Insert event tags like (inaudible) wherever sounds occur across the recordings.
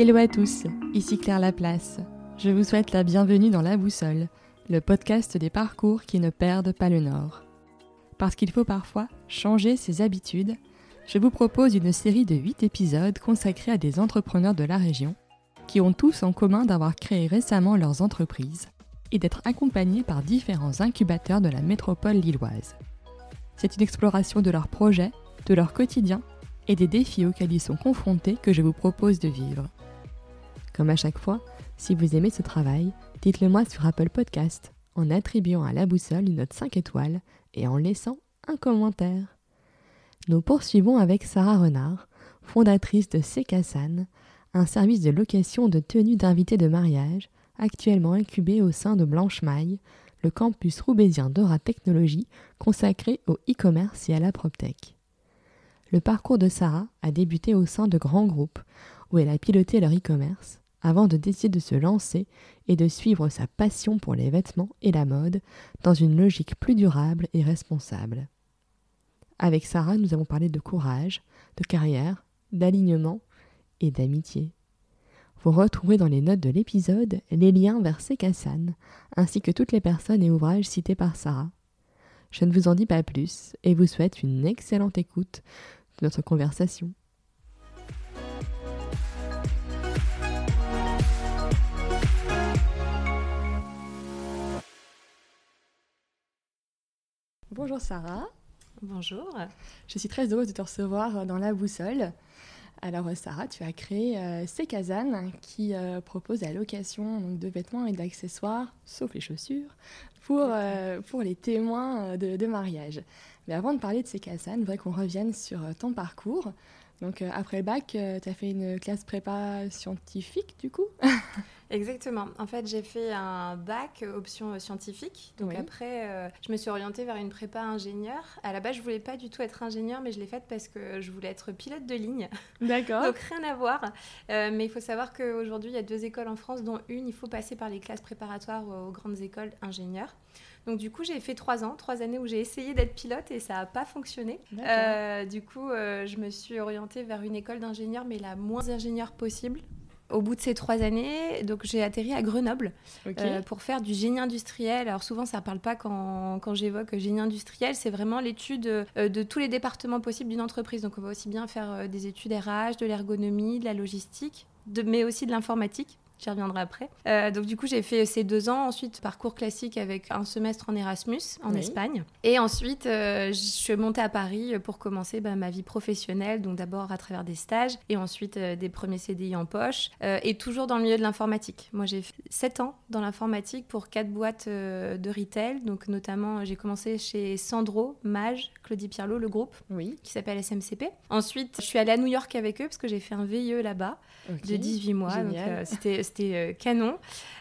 Hello à tous, ici Claire Laplace. Je vous souhaite la bienvenue dans La Boussole, le podcast des parcours qui ne perdent pas le nord. Parce qu'il faut parfois changer ses habitudes, je vous propose une série de 8 épisodes consacrés à des entrepreneurs de la région qui ont tous en commun d'avoir créé récemment leurs entreprises et d'être accompagnés par différents incubateurs de la métropole lilloise. C'est une exploration de leurs projets, de leur quotidien et des défis auxquels ils sont confrontés que je vous propose de vivre. Comme à chaque fois, si vous aimez ce travail, dites-le moi sur Apple Podcast en attribuant à la boussole une note 5 étoiles et en laissant un commentaire. Nous poursuivons avec Sarah Renard, fondatrice de Sekasan, un service de location de tenues d'invités de mariage actuellement incubé au sein de Blanche Maille, le campus roubaisien d'Aura Technologies consacré au e-commerce et à la PropTech. Le parcours de Sarah a débuté au sein de grands groupes où elle a piloté leur e-commerce avant de décider de se lancer et de suivre sa passion pour les vêtements et la mode dans une logique plus durable et responsable. Avec Sarah, nous avons parlé de courage, de carrière, d'alignement et d'amitié. Vous retrouverez dans les notes de l'épisode les liens vers Sekassan, ainsi que toutes les personnes et ouvrages cités par Sarah. Je ne vous en dis pas plus et vous souhaite une excellente écoute de notre conversation. Bonjour Sarah. Bonjour. Je suis très heureuse de te recevoir dans la boussole. Alors Sarah, tu as créé euh, qui euh, propose la location de vêtements et d'accessoires, sauf les chaussures, pour, euh, pour les témoins de, de, mariage. Mais avant de parler de Sekazan, je voudrais qu'on revienne sur euh, ton parcours. Donc après le bac, tu as fait une classe prépa scientifique du coup? (laughs) Exactement. En fait, j'ai fait un bac option scientifique. Donc après, euh, je me suis orientée vers une prépa ingénieur. À la base, je voulais pas du tout être ingénieur, mais je l'ai faite parce que je voulais être pilote de ligne. D'accord. (laughs) donc rien à voir. Euh, mais il faut savoir qu'aujourd'hui, il y a deux écoles en France, dont une, il faut passer par les classes préparatoires aux grandes écoles ingénieurs. Donc du coup, j'ai fait trois ans, trois années où j'ai essayé d'être pilote et ça n'a pas fonctionné. Euh, du coup, je me suis orientée vers une école d'ingénieur, mais la moins ingénieure possible au bout de ces trois années, donc j'ai atterri à Grenoble euh, pour faire du génie industriel. Alors souvent, ça ne parle pas quand, quand j'évoque génie industriel, c'est vraiment l'étude euh, de tous les départements possibles d'une entreprise. Donc on va aussi bien faire euh, des études RH, de l'ergonomie, de la logistique, de, mais aussi de l'informatique. J'y reviendrai après. Euh, donc du coup, j'ai fait ces deux ans. Ensuite, parcours classique avec un semestre en Erasmus en Espagne. Et ensuite, euh, je suis montée à Paris pour commencer bah, ma vie professionnelle. Donc d'abord à travers des stages et ensuite euh, des premiers CDI en poche. et toujours dans le milieu de l'informatique. Moi, j'ai fait sept ans dans l'informatique pour quatre boîtes de retail. Donc notamment, j'ai commencé chez Sandro, Mage, Claudie Pierlot, le groupe, oui. qui s'appelle SMCP. Ensuite, je suis allée à New York avec eux parce que j'ai fait un VIE là-bas de 18 mois. Donc c'était c'était euh, canon.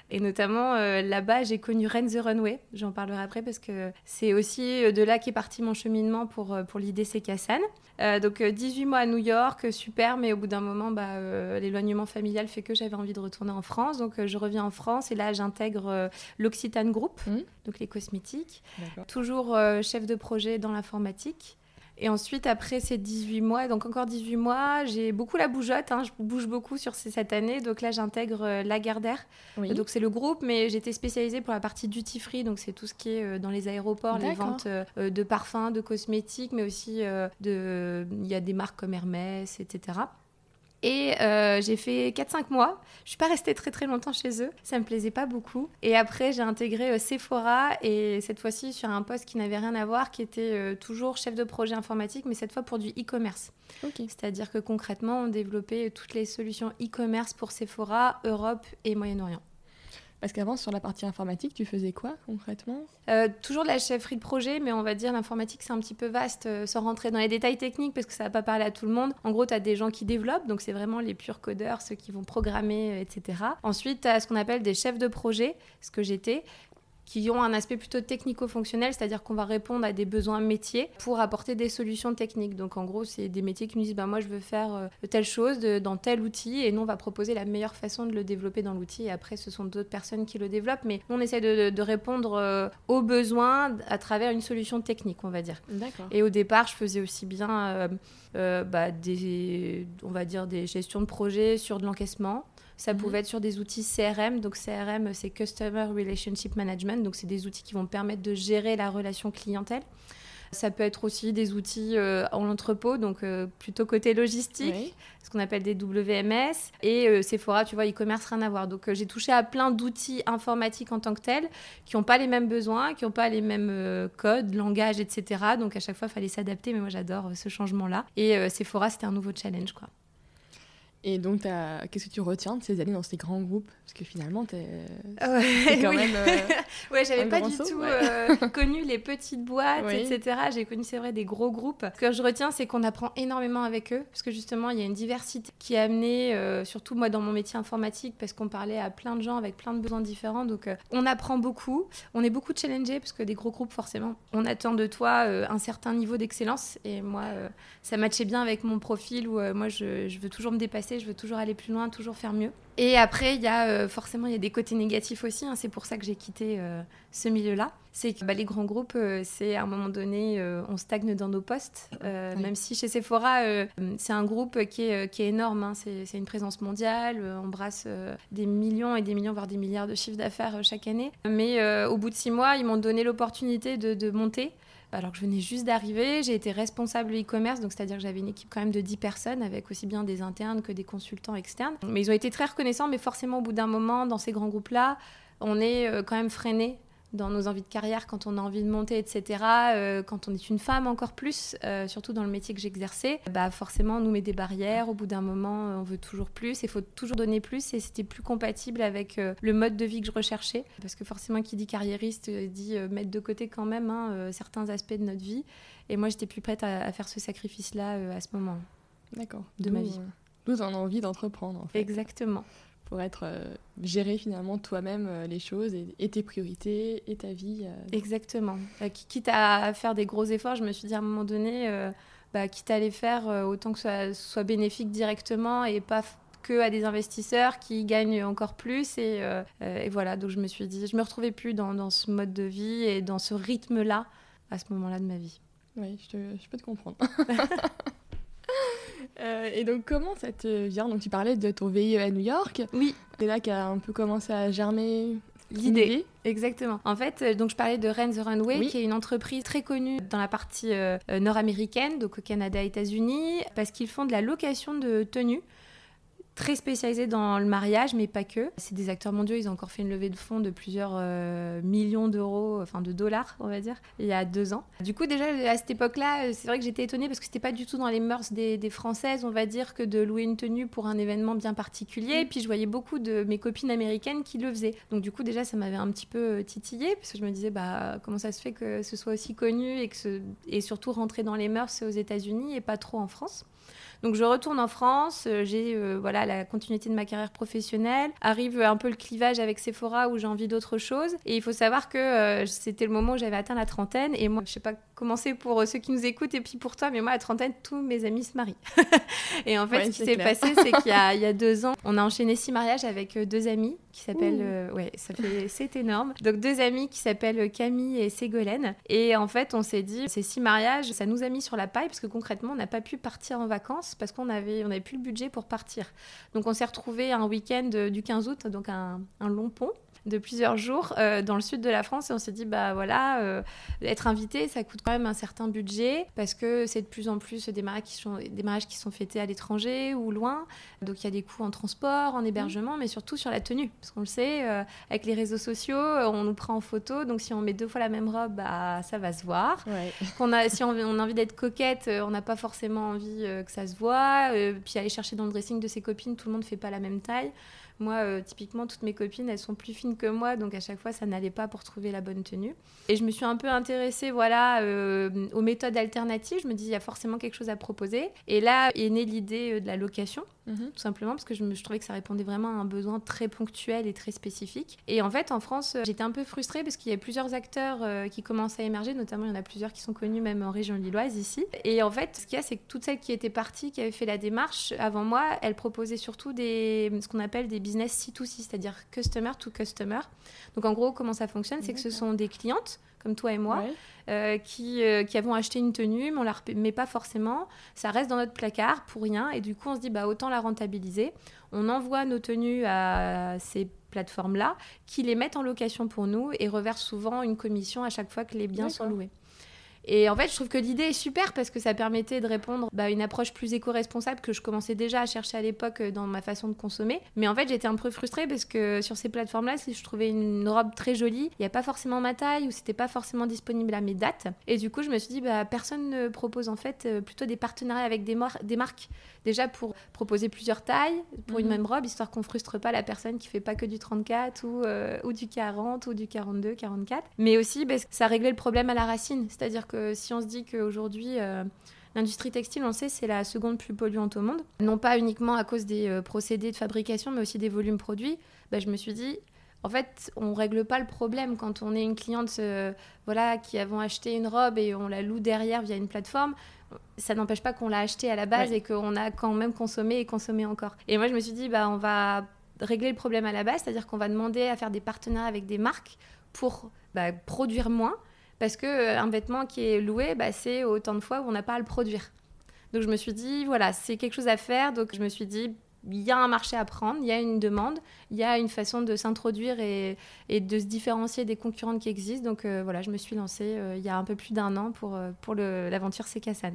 Et notamment, euh, là-bas, j'ai connu Ren the Runway. J'en parlerai après parce que c'est aussi euh, de là qu'est parti mon cheminement pour, pour l'idée C'est Euh, donc 18 mois à New York, super, mais au bout d'un moment, bah, l'éloignement familial fait que j'avais envie de retourner en France. Donc je reviens en France et là, j'intègre l'Occitane Group, mmh. donc les cosmétiques. Toujours chef de projet dans l'informatique. Et ensuite, après ces 18 mois, donc encore 18 mois, j'ai beaucoup la bougeotte, hein, je bouge beaucoup sur cette année. Donc là, j'intègre euh, Lagardère. Donc c'est le groupe, mais j'étais spécialisée pour la partie duty free, donc c'est tout ce qui est euh, dans les aéroports, les ventes euh, de parfums, de cosmétiques, mais aussi de... il y a des marques comme Hermès, etc. Et euh, j'ai fait 4-5 mois. Je suis pas restée très très longtemps chez eux. Ça me plaisait pas beaucoup. Et après, j'ai intégré euh, Sephora et cette fois-ci sur un poste qui n'avait rien à voir, qui était euh, toujours chef de projet informatique, mais cette fois pour du e-commerce. C'est-à-dire que concrètement, on développait toutes les solutions e-commerce pour Sephora, Europe et Moyen-Orient. Parce qu'avant, sur la partie informatique, tu faisais quoi concrètement? Euh, Toujours de la chefferie de projet, mais on va dire l'informatique, c'est un petit peu vaste, euh, sans rentrer dans les détails techniques, parce que ça va pas parler à tout le monde. En gros, tu as des gens qui développent, donc c'est vraiment les purs codeurs, ceux qui vont programmer, euh, etc. Ensuite, tu as ce qu'on appelle des chefs de projet, ce que j'étais, qui ont un aspect plutôt technico-fonctionnel, c'est-à-dire qu'on va répondre à des besoins métiers pour apporter des solutions techniques. Donc en gros, c'est des métiers qui nous disent bah, moi je veux faire euh, telle chose dans tel outil et nous on va proposer la meilleure façon de le développer dans l'outil et après ce sont d'autres personnes qui le développent. Mais on essaie de, répondre euh, aux besoins à travers une solution technique, on va dire. Et au départ, je faisais aussi bien euh, bah, des, on va dire des gestions de projets sur de l'encaissement. Ça mhm. pouvait être sur des outils CRM. Donc CRM, c'est Customer Relationship Management. Donc c'est des outils qui vont permettre de gérer la relation clientèle. Ça peut être aussi des outils euh, en entrepôt, donc euh, plutôt côté logistique, ce qu'on appelle des WMS. Et euh, Sephora, tu vois, e-commerce, rien à voir. Donc j'ai touché à plein d'outils informatiques en tant que tels, qui n'ont pas les mêmes besoins, qui n'ont pas les mêmes codes, langages, etc. Donc à chaque fois, il fallait s'adapter, mais moi j'adore ce changement-là. Et Sephora, c'était un nouveau challenge, quoi. Et donc, qu'est-ce que tu retiens de ces années dans ces grands groupes? Parce que finalement, tu es... quand (laughs) même. Euh, (laughs) ouais, j'avais pas du tout euh, connu les petites boîtes, etc. J'ai connu, c'est vrai, des gros groupes. Ce que je retiens, c'est qu'on apprend énormément avec eux. Parce que justement, il y a une diversité qui est amenée, euh, surtout moi dans mon métier informatique, parce qu'on parlait à plein de gens avec plein de besoins différents. Donc, on apprend beaucoup. On est beaucoup challengé, parce que des gros groupes, forcément, on attend de toi un certain niveau d'excellence. Et moi, ça matchait bien avec mon profil où moi, je, je veux toujours me dépasser je veux toujours aller plus loin, toujours faire mieux. Et après, il y a euh, forcément il y a des côtés négatifs aussi. Hein. c'est pour ça que j'ai quitté euh, ce milieu-là. C'est que bah, les grands groupes, euh, c'est à un moment donné, on stagne dans nos postes. Même si chez Sephora, c'est un groupe qui est, qui est énorme. Hein. c'est une présence mondiale. on brasse des millions et des millions, voire des milliards de chiffres d'affaires chaque année. Mais au bout de six mois, ils m'ont donné l'opportunité de, de monter alors que je venais juste d'arriver. J'ai été responsable e-commerce, donc c'est-à-dire que j'avais une équipe quand même de 10 personnes, avec aussi bien des internes que des consultants externes. Mais ils ont été très reconnaissants, mais forcément au bout d'un moment, dans ces grands groupes-là, on est euh, quand même freiné dans nos envies de carrière, quand on a envie de monter, etc. Euh, quand on est une femme encore plus, euh, surtout dans le métier que j'exerçais, bah forcément on nous met des barrières. Au bout d'un moment, on veut toujours plus. Il faut toujours donner plus et c'était plus compatible avec euh, le mode de vie que je recherchais. Parce que forcément, qui dit carriériste dit mettre de côté quand même hein, certains aspects de notre vie. Et moi, j'étais plus prête à, faire ce sacrifice-là à ce moment. D'accord. De ma vie. Nous, on a envie d'entreprendre. En fait. Exactement pour être euh, gérer finalement toi-même euh, les choses et, tes priorités et ta vie. Euh. Exactement. quitte à faire des gros efforts, je me suis dit à un moment donné, bah, quitte à les faire, autant que ça soit bénéfique directement et pas que à des investisseurs qui gagnent encore plus. Et, et, voilà, donc je me suis dit, je me retrouvais plus dans, dans ce mode de vie et dans ce rythme-là à ce moment-là de ma vie. Oui, je, je peux te comprendre. (laughs) Euh, et donc, comment ça te vient Donc, tu parlais de ton VIE à New York. Oui. C'est là qu'a un peu commencé à germer l'idée. Exactement. En fait, euh, donc je parlais de Rent the Runway, qui est une entreprise très connue dans la partie euh, nord-américaine, donc au Canada, États-Unis, parce qu'ils font de la location de tenues très spécialisés dans le mariage, mais pas que. C'est des acteurs mondiaux, ils ont encore fait une levée de fonds de plusieurs euh, millions d'euros, enfin de dollars, on va dire, il y a deux ans. Du coup, déjà à cette époque-là, euh, c'est vrai que j'étais étonnée parce que c'était pas du tout dans les mœurs des, Françaises, on va dire, que de louer une tenue pour un événement bien particulier. Et puis je voyais beaucoup de mes copines américaines qui le faisaient. Donc du coup, déjà, ça m'avait un petit peu euh, titillé parce que je me disais, bah, comment ça se fait que ce soit aussi connu et, que ce... et surtout rentrer dans les mœurs aux États-Unis et pas trop en France? Donc je retourne en France, j'ai voilà la continuité de ma carrière professionnelle, arrive un peu le clivage avec Sephora où j'ai envie d'autre chose. Et il faut savoir que euh, c'était le moment où j'avais atteint la trentaine et moi je sais pas comment c'est pour ceux qui nous écoutent et puis pour toi, mais moi à trentaine tous mes amis se marient. (laughs) et en fait ce qui s'est passé c'est qu'il y, y, a (laughs) deux ans on a enchaîné six mariages avec deux amis qui s'appellent ouais ça fait c'est énorme. Donc deux amis qui s'appellent Camille et Ségolène et en fait on s'est dit ces six mariages ça nous a mis sur la paille parce que concrètement on n'a pas pu partir en vacances parce qu'on avait, on avait plus le budget pour partir. Donc on s'est retrouvé un week-end du 15 août, donc un long pont de plusieurs jours euh, dans le sud de la France et on s'est dit bah voilà euh, être invité ça coûte quand même un certain budget parce que c'est de plus en plus des mariages qui sont des mariages qui sont fêtés à l'étranger ou loin. Donc il y a des coûts en transport en hébergement mais surtout sur la tenue. Parce qu'on le sait euh, avec les réseaux sociaux on nous prend en photo. Donc si on met deux fois la même robe bah ça va se voir. Qu'on a si on, on, a envie d'être coquette on n'a pas forcément envie que ça se voit. Puis aller chercher dans le dressing de ses copines tout le monde fait pas la même taille moi, euh, typiquement, toutes mes copines, elles sont plus fines que moi, donc à chaque fois, ça n'allait pas pour trouver la bonne tenue. Et je me suis un peu intéressée, voilà, euh, aux méthodes alternatives. Je me dis, il y a forcément quelque chose à proposer. Et là est née l'idée euh, de la location. Mhm. tout simplement parce que je, me, je trouvais que ça répondait vraiment à un besoin très ponctuel et très spécifique. Et en fait, en France, j'étais un peu frustrée parce qu'il y a plusieurs acteurs qui commencent à émerger, notamment il y en a plusieurs qui sont connus même en région lilloise ici. Et en fait, ce qu'il y a, c'est que toutes celles qui étaient parties, qui avaient fait la démarche avant moi, elles proposaient surtout des, ce qu'on appelle des business C2C, c'est-à-dire customer to customer. Donc en gros, comment ça fonctionne C'est que ce sont des clientes comme toi et moi, euh, qui, euh, qui, avons acheté une tenue, mais on la met pas forcément. Ça reste dans notre placard pour rien. Et du coup, on se dit, bah, autant la rentabiliser. On envoie nos tenues à ces plateformes-là, qui les mettent en location pour nous et reversent souvent une commission à chaque fois que les biens sont loués. Et en fait, je trouve que l'idée est super parce que ça permettait de répondre bah, à une approche plus éco-responsable que je commençais déjà à chercher à l'époque euh, dans ma façon de consommer. Mais en fait, j'étais un peu frustrée parce que sur ces plateformes-là, si je trouvais une robe très jolie, il n'y a pas forcément ma taille ou c'était pas forcément disponible à mes dates. Et du coup, je me suis dit, bah, personne ne propose en fait euh, plutôt des partenariats avec des, des marques. Déjà pour proposer plusieurs tailles pour une mhm. même robe, histoire qu'on frustre pas la personne qui fait pas que du 34 ou, euh, ou du 40 ou du 42, 44. Mais aussi, ça réglait le problème à la racine. C'est-à-dire que si on se dit qu'aujourd'hui, euh, l'industrie textile, on sait, c'est la seconde plus polluante au monde, non pas uniquement à cause des euh, procédés de fabrication, mais aussi des volumes produits, bah, je me suis dit, en fait, on règle pas le problème quand on est une cliente euh, voilà, qui avons acheté une robe et on la loue derrière via une plateforme. Ça n'empêche pas qu'on l'a acheté à la base et qu'on a quand même consommé et consommé encore. Et moi, je me suis dit, bah, on va régler le problème à la base, c'est-à-dire qu'on va demander à faire des partenariats avec des marques pour bah, produire moins parce que euh, vêtement qui est loué, bah, c'est autant de fois où on n'a pas à le produire. Donc je me suis dit, voilà, c'est quelque chose à faire. Donc je me suis dit, il y a un marché à prendre, il y a une demande, il y a une façon de s'introduire et, de se différencier des concurrentes qui existent. Donc euh, voilà, je me suis lancée euh, il y a un peu plus d'un an pour, pour l'aventure Sekassan.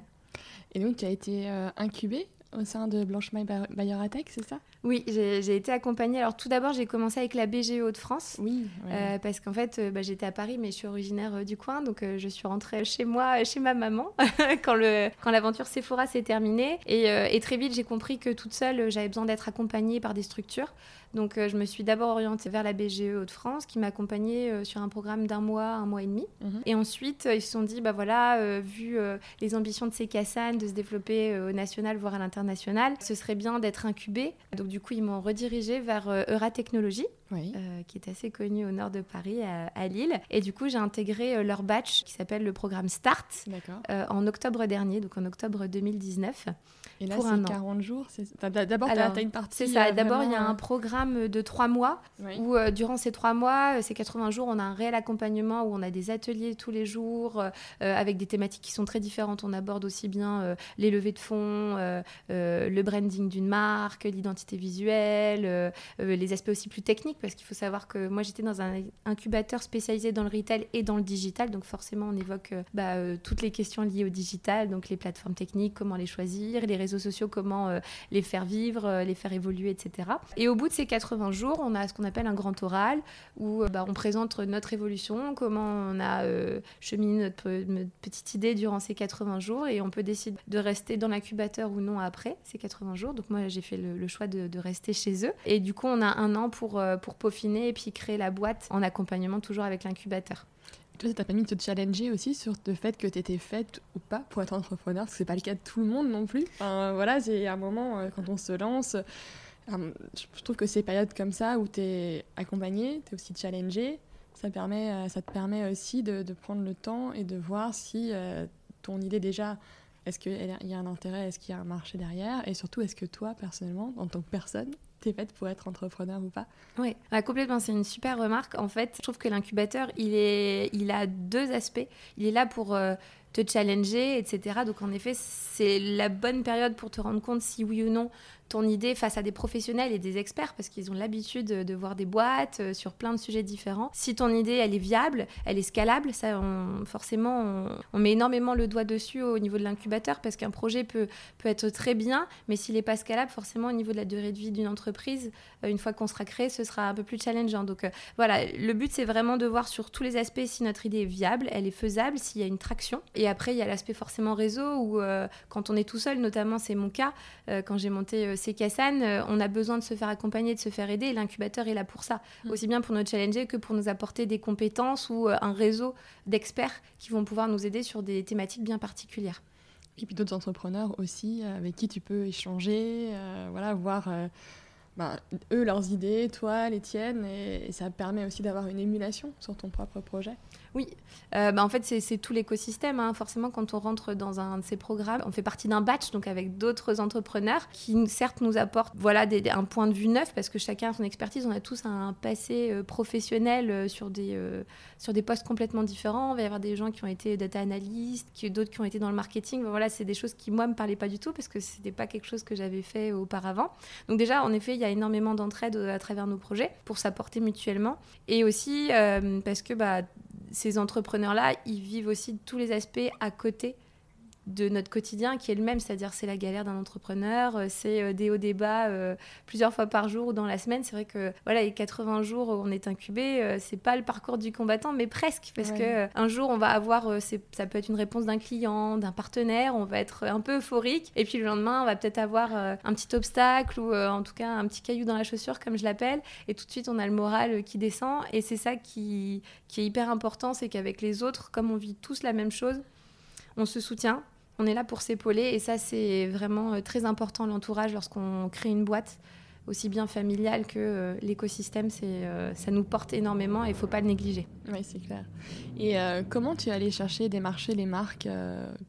Et donc tu as été incubée au sein de Blanche Bayer c'est ça? Oui, j'ai été accompagnée. Alors tout d'abord, j'ai commencé avec la BGE de France. Oui. Euh, parce qu'en fait, euh, bah, j'étais à Paris, mais je suis originaire euh, du coin, donc je suis rentrée (laughs) chez moi, chez ma maman, (laughs) quand l'aventure quand Sephora s'est terminée. Et, et, très vite, j'ai compris que toute seule, j'avais besoin d'être accompagnée par des structures. Donc je me suis d'abord orientée vers la BGE Hauts-de-France, qui m'a accompagnée sur un programme d'un mois, un mois et demi. Mhm. Et ensuite, ils se sont dit, bah voilà, vu les ambitions de ces Cassan de se développer au national, voire à l'international, national, ce serait bien d'être incubé. Donc du coup, ils m'ont redirigé vers euh, Euratechnologie, euh, qui est assez connu au nord de Paris, à, Lille. Et du coup, j'ai intégré euh, leur batch qui s'appelle le programme Start en octobre dernier, donc en octobre 2019. Et là, c'est 40 jours D'abord, tu as, une partie. C'est ça. D'abord, il y a un programme de trois mois où, durant ces trois mois, ces 80 jours, on a un réel accompagnement où on a des ateliers tous les jours avec des thématiques qui sont très différentes. On aborde aussi bien les levées de fonds, euh, le branding d'une marque, l'identité visuelle, euh, euh, les aspects aussi plus techniques, parce qu'il faut savoir que moi j'étais dans un incubateur spécialisé dans le retail et dans le digital, donc forcément on évoque bah, toutes les questions liées au digital, donc les plateformes techniques, comment les choisir, les réseaux sociaux, comment les faire vivre, les faire évoluer, etc. Et au bout de ces 80 jours, on a ce qu'on appelle un grand oral, où bah, on présente notre évolution, comment on a cheminé notre, petite idée durant ces 80 jours, et on peut décider de rester dans l'incubateur ou non après ces 80 jours. Donc moi, j'ai fait le, choix de, rester chez eux. Et du coup, on a un an pour, euh, pour peaufiner et puis créer la boîte en accompagnement toujours avec l'incubateur. Toi, ça t'a permis de te challenger aussi sur le fait que tu étais faite ou pas pour être entrepreneur, parce que c'est pas le cas de tout le monde non plus. Enfin, voilà, c'est un moment euh, quand on se lance. Euh, je trouve que ces périodes comme ça où tu es accompagné, tu es aussi challengé, ça, permet, ça te permet aussi de, prendre le temps et de voir si ton idée déjà est-ce qu'il y a un intérêt Est-ce qu'il y a un marché derrière Et surtout, est-ce que toi, personnellement, en tant que personne, t'es faite pour être entrepreneur ou pas Oui, complètement. C'est une super remarque. En fait, je trouve que l'incubateur, il a deux aspects. Il est là pour euh, te challenger, etc. Donc, en effet, c'est la bonne période pour te rendre compte si oui ou non ton idée face à des professionnels et des experts parce qu'ils ont l'habitude de, voir des boîtes euh, sur plein de sujets différents. Si ton idée elle est viable, elle est scalable, ça forcément on, met énormément le doigt dessus au niveau de l'incubateur parce qu'un projet peut, peut être très bien, mais s'il n'est pas scalable, forcément au niveau de la durée de vie d'une entreprise, euh, une fois qu'on sera créé, ce sera un peu plus challengeant. Donc euh, voilà, le but c'est vraiment de voir sur tous les aspects si notre idée est viable, elle est faisable, s'il y a une traction. Et après il y a l'aspect forcément réseau où quand on est tout seul, notamment c'est mon cas, quand j'ai monté c'est Kassan, euh, on a besoin de se faire accompagner, de se faire aider, et l'incubateur est là pour ça, mm. aussi bien pour nous challenger que pour nous apporter des compétences ou euh, un réseau d'experts qui vont pouvoir nous aider sur des thématiques bien particulières. Et puis d'autres entrepreneurs aussi avec qui tu peux échanger, voilà, voir ben, eux leurs idées, toi les tiennes, et, ça permet aussi d'avoir une émulation sur ton propre projet. Oui, euh, bah en fait c'est tout l'écosystème. Hein. Forcément, quand on rentre dans un de ces programmes, on fait partie d'un batch, donc avec d'autres entrepreneurs qui certes nous apportent voilà, un point de vue neuf, parce que chacun a son expertise, on a tous un passé euh, professionnel euh, sur, des, sur des postes complètement différents. Il va y avoir des gens qui ont été data analystes, d'autres qui ont été dans le marketing. Voilà, c'est des choses qui, moi, me parlaient pas du tout, parce que ce n'était pas quelque chose que j'avais fait auparavant. Donc déjà, en effet, il y a énormément d'entraide à travers nos projets pour s'apporter mutuellement. Et aussi parce que bah, ces entrepreneurs-là, ils vivent aussi tous les aspects à côté de notre quotidien qui est le même, c'est-à-dire c'est la galère d'un entrepreneur, euh, c'est euh, des hauts débats euh, plusieurs fois par jour ou dans la semaine. C'est vrai que voilà, les 80 jours où on est incubé, c'est pas le parcours du combattant, mais presque, parce que un jour on va avoir, ça peut être une réponse d'un client, d'un partenaire, on va être un peu euphorique, et puis le lendemain on va peut-être avoir un petit obstacle ou en tout cas un petit caillou dans la chaussure comme je l'appelle, et tout de suite on a le moral qui descend, et c'est ça qui, qui est hyper important, c'est qu'avec les autres, comme on vit tous la même chose, on se soutient, on est là pour s'épauler et ça c'est vraiment euh, très important l'entourage lorsqu'on crée une boîte aussi bien familiale que euh, l'écosystème, euh, ça nous porte énormément et il ne faut pas le négliger. Oui, c'est clair. Et comment tu es allé chercher, démarcher les marques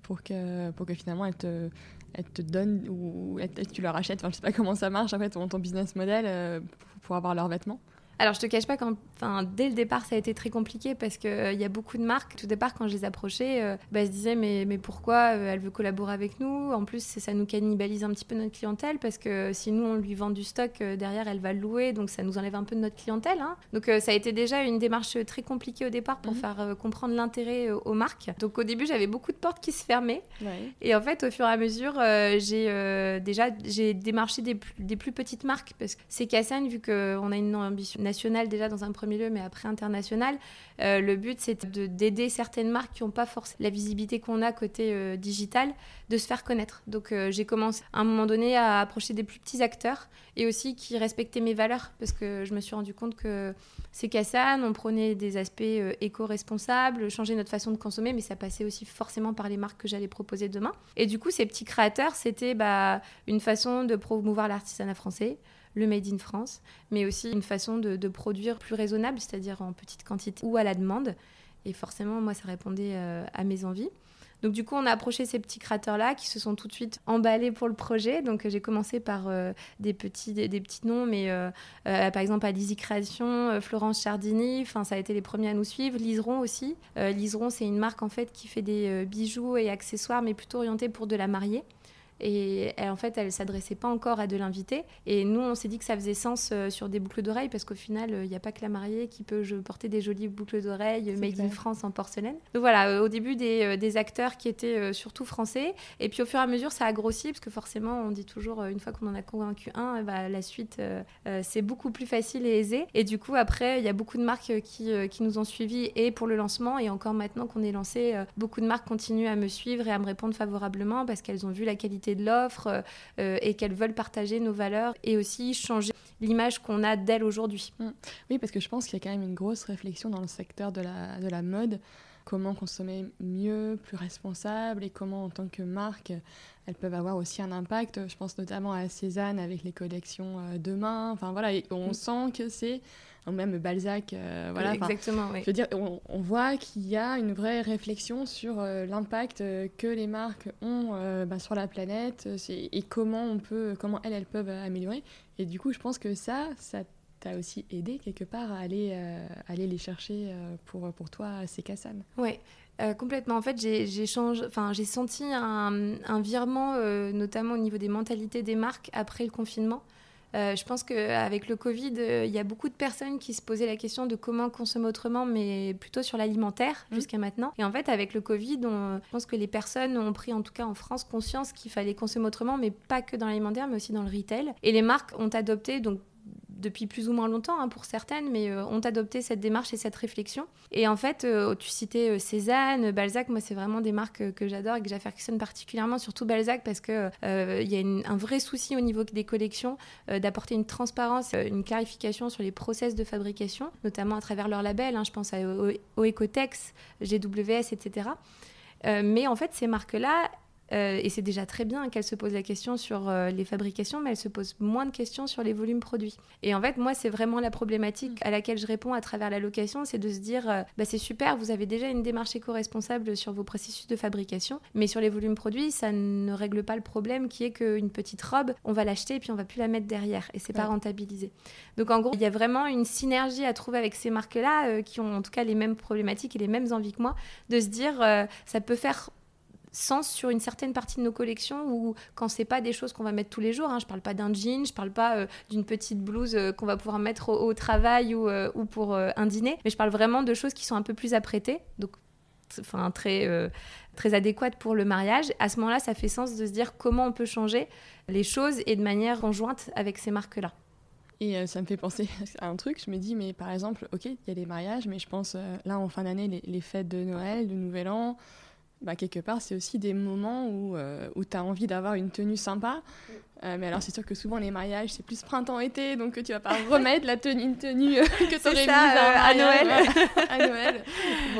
pour, que, pour que finalement elles te, elles te donnent ou tu leur achètes, enfin, je ne sais pas comment ça marche en fait, ton, ton business model pour avoir leurs vêtements? Alors, je te cache pas qu'en dès le départ, ça a été très compliqué parce qu'il euh, y a beaucoup de marques. Tout départ, quand je les approchais, euh, bah, elles se disaient mais, mais pourquoi euh, elle veut collaborer avec nous? En plus, ça nous cannibalise un petit peu notre clientèle parce que si nous, on lui vend du stock, derrière, elle va le louer. Donc, ça nous enlève un peu de notre clientèle. Hein. Donc, ça a été déjà une démarche très compliquée au départ pour mhm. faire comprendre l'intérêt aux marques. Donc, au début, j'avais beaucoup de portes qui se fermaient. Et en fait, au fur et à mesure, j'ai déjà j'ai démarché des, des, plus petites marques parce que c'est Kassan, vu qu'on a une ambition nationale déjà dans un premier lieu, mais après international. Euh, le but, c'est d'aider certaines marques qui n'ont pas forcément la visibilité qu'on a côté euh, digital, de se faire connaître. Donc euh, j'ai commencé à un moment donné à approcher des plus petits acteurs et aussi qui respectaient mes valeurs, parce que je me suis rendu compte que c'est Kassan, on prenait des aspects éco-responsables, changer notre façon de consommer, mais ça passait aussi forcément par les marques que j'allais proposer demain. Et du coup, ces petits créateurs, c'était bah, une façon de promouvoir l'artisanat français, le Made in France, mais aussi une façon de, produire plus raisonnable, c'est-à-dire en petite quantité ou à la demande. Et forcément, moi, ça répondait euh, à mes envies. Donc du coup, on a approché ces petits créateurs-là qui se sont tout de suite emballés pour le projet. Donc j'ai commencé par euh, des, petits, des, petits noms, mais euh, par exemple à Lizzy Création, Florence Chardini, ça a été les premiers à nous suivre. Liseron aussi. Liseron, c'est une marque en fait qui fait des bijoux et accessoires, mais plutôt orientés pour de la mariée. Et en fait, elle s'adressait pas encore à de l'invité. Et nous, on s'est dit que ça faisait sens euh, sur des boucles d'oreilles parce qu'au final, il n'y a pas que la mariée qui peut porter des jolies boucles d'oreilles made in France en porcelaine. Donc voilà, euh, au début, des, euh, des, acteurs qui étaient surtout français. Et puis au fur et à mesure, ça a grossi parce que forcément, on dit toujours, une fois qu'on en a convaincu un, bah, la suite, c'est beaucoup plus facile et aisé. Et du coup, après, il y a beaucoup de marques qui, qui nous ont suivis et pour le lancement. Et encore maintenant qu'on est lancé, beaucoup de marques continuent à me suivre et à me répondre favorablement parce qu'elles ont vu la qualité de l'offre euh, et qu'elles veulent partager nos valeurs et aussi changer l'image qu'on a d'elles aujourd'hui. Mm. Oui, parce que je pense qu'il y a quand même une grosse réflexion dans le secteur de la, de la mode comment consommer mieux, plus responsable et comment en tant que marque elles peuvent avoir aussi un impact. Je pense notamment à Cézanne avec les collections euh, demain. Enfin voilà, on mm. sent que c'est même Balzac. Euh, voilà, Exactement, Je veux dire, on, voit qu'il y a une vraie réflexion sur euh, l'impact euh, que les marques ont bah, sur la planète et comment on peut, comment elles, elles peuvent améliorer. Et du coup, je pense que ça, ça t'a aussi aidé quelque part à aller, aller les chercher pour, pour toi, ces Cassanes. Oui. complètement. En fait, j'ai senti un, un virement, notamment au niveau des mentalités des marques après le confinement. Euh, je pense qu'avec le Covid, euh, il y a beaucoup de personnes qui se posaient la question de comment consommer autrement, mais plutôt sur l'alimentaire mmh. jusqu'à maintenant. Et en fait, avec le Covid, on, je pense que les personnes ont pris, en tout cas en France, conscience qu'il fallait consommer autrement, mais pas que dans l'alimentaire, mais aussi dans le retail. Et les marques ont adopté, donc depuis plus ou moins longtemps hein, pour certaines, mais euh, ont adopté cette démarche et cette réflexion. Et en fait, euh, tu citais euh, Cézanne, Balzac, moi c'est vraiment des marques que j'adore et que j'affectionne particulièrement, surtout Balzac parce qu'il il y a un vrai souci au niveau des collections d'apporter une transparence, une clarification sur les process de fabrication, notamment à travers leurs labels. Hein, je pense à Oecotex, GWS, etc. mais en fait, ces marques-là, euh, et c'est déjà très bien qu'elle se pose la question sur euh, les fabrications, mais elle se pose moins de questions sur les volumes produits. Et en fait, moi, c'est vraiment la problématique à laquelle je réponds à travers la location, c'est de se dire, euh, bah, c'est super, vous avez déjà une démarche éco-responsable sur vos processus de fabrication, mais sur les volumes produits, ça ne règle pas le problème qui est qu'une petite robe, on va l'acheter et puis on va plus la mettre derrière, et c'est pas rentabilisé. Donc en gros, il y a vraiment une synergie à trouver avec ces marques-là, qui ont en tout cas les mêmes problématiques et les mêmes envies que moi, de se dire, ça peut faire sens sur une certaine partie de nos collections ou quand c'est pas des choses qu'on va mettre tous les jours. Hein. Je parle pas d'un jean, je parle pas euh, d'une petite blouse euh, qu'on va pouvoir mettre au, travail ou, euh, ou pour un dîner, mais je parle vraiment de choses qui sont un peu plus apprêtées, donc enfin très très adéquates pour le mariage. À ce moment-là, ça fait sens de se dire comment on peut changer les choses et de manière conjointe avec ces marques-là. Et ça me fait penser (laughs) à un truc, je me dis, mais par exemple, ok, il y a des mariages, mais je pense, là, en fin d'année, les, les, fêtes de Noël, de Nouvel An, bah, quelque part, c'est aussi des moments où, euh, où tu as envie d'avoir une tenue sympa. Euh, mais alors, c'est sûr que souvent, les mariages, c'est plus printemps-été, donc tu vas pas (laughs) remettre la tenue, une tenue euh, que tu aurais mise à, Noël. à Noël.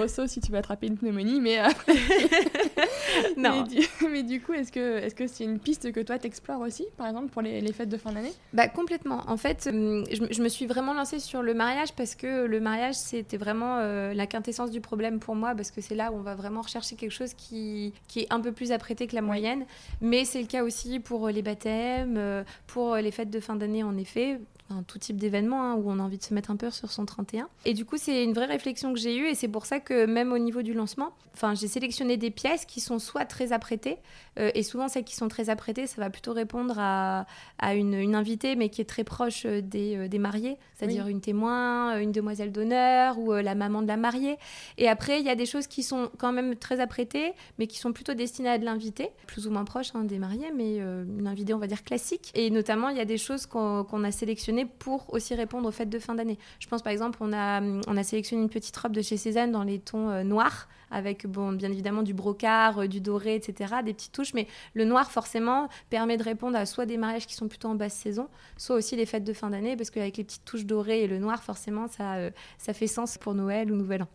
Sauf si tu vas attraper une pneumonie, mais. (laughs) non. Mais du, coup, est-ce que c'est -ce c'est une piste que toi, t'explores aussi, par exemple, pour les, les fêtes de fin d'année? Bah, complètement. En fait, je, je, me suis vraiment lancée sur le mariage parce que le mariage, c'était vraiment la quintessence du problème pour moi, parce que c'est là où on va vraiment rechercher quelque chose qui, qui est un peu plus apprêté que la moyenne. Mais c'est le cas aussi pour les baptêmes, euh, pour les fêtes de fin d'année, en effet tout type d'événement hein, où on a envie de se mettre un peu sur son 31. Et du coup, c'est une vraie réflexion que j'ai eue et c'est pour ça que même au niveau du lancement, enfin, j'ai sélectionné des pièces qui sont soit très apprêtées euh, et souvent celles qui sont très apprêtées, ça va plutôt répondre à, à une, une, invitée mais qui est très proche euh, des, euh, des mariés, c'est-à-dire une témoin, une demoiselle d'honneur ou la maman de la mariée. Et après, il y a des choses qui sont quand même très apprêtées mais qui sont plutôt destinées à de l'invité, plus ou moins proche hein, des mariés, mais une invitée on va dire classique. Et notamment, il y a des choses qu'on a sélectionnées pour aussi répondre aux fêtes de fin d'année. Je pense par exemple, on a, on a sélectionné une petite robe de chez Cézanne dans les tons euh, noirs, avec bon, bien évidemment du brocart, euh, du doré, etc., des petites touches, mais le noir forcément permet de répondre à soit des mariages qui sont plutôt en basse saison, soit aussi les fêtes de fin d'année, parce qu'avec les petites touches dorées et le noir, forcément, ça, euh, ça fait sens pour Noël ou Nouvel An.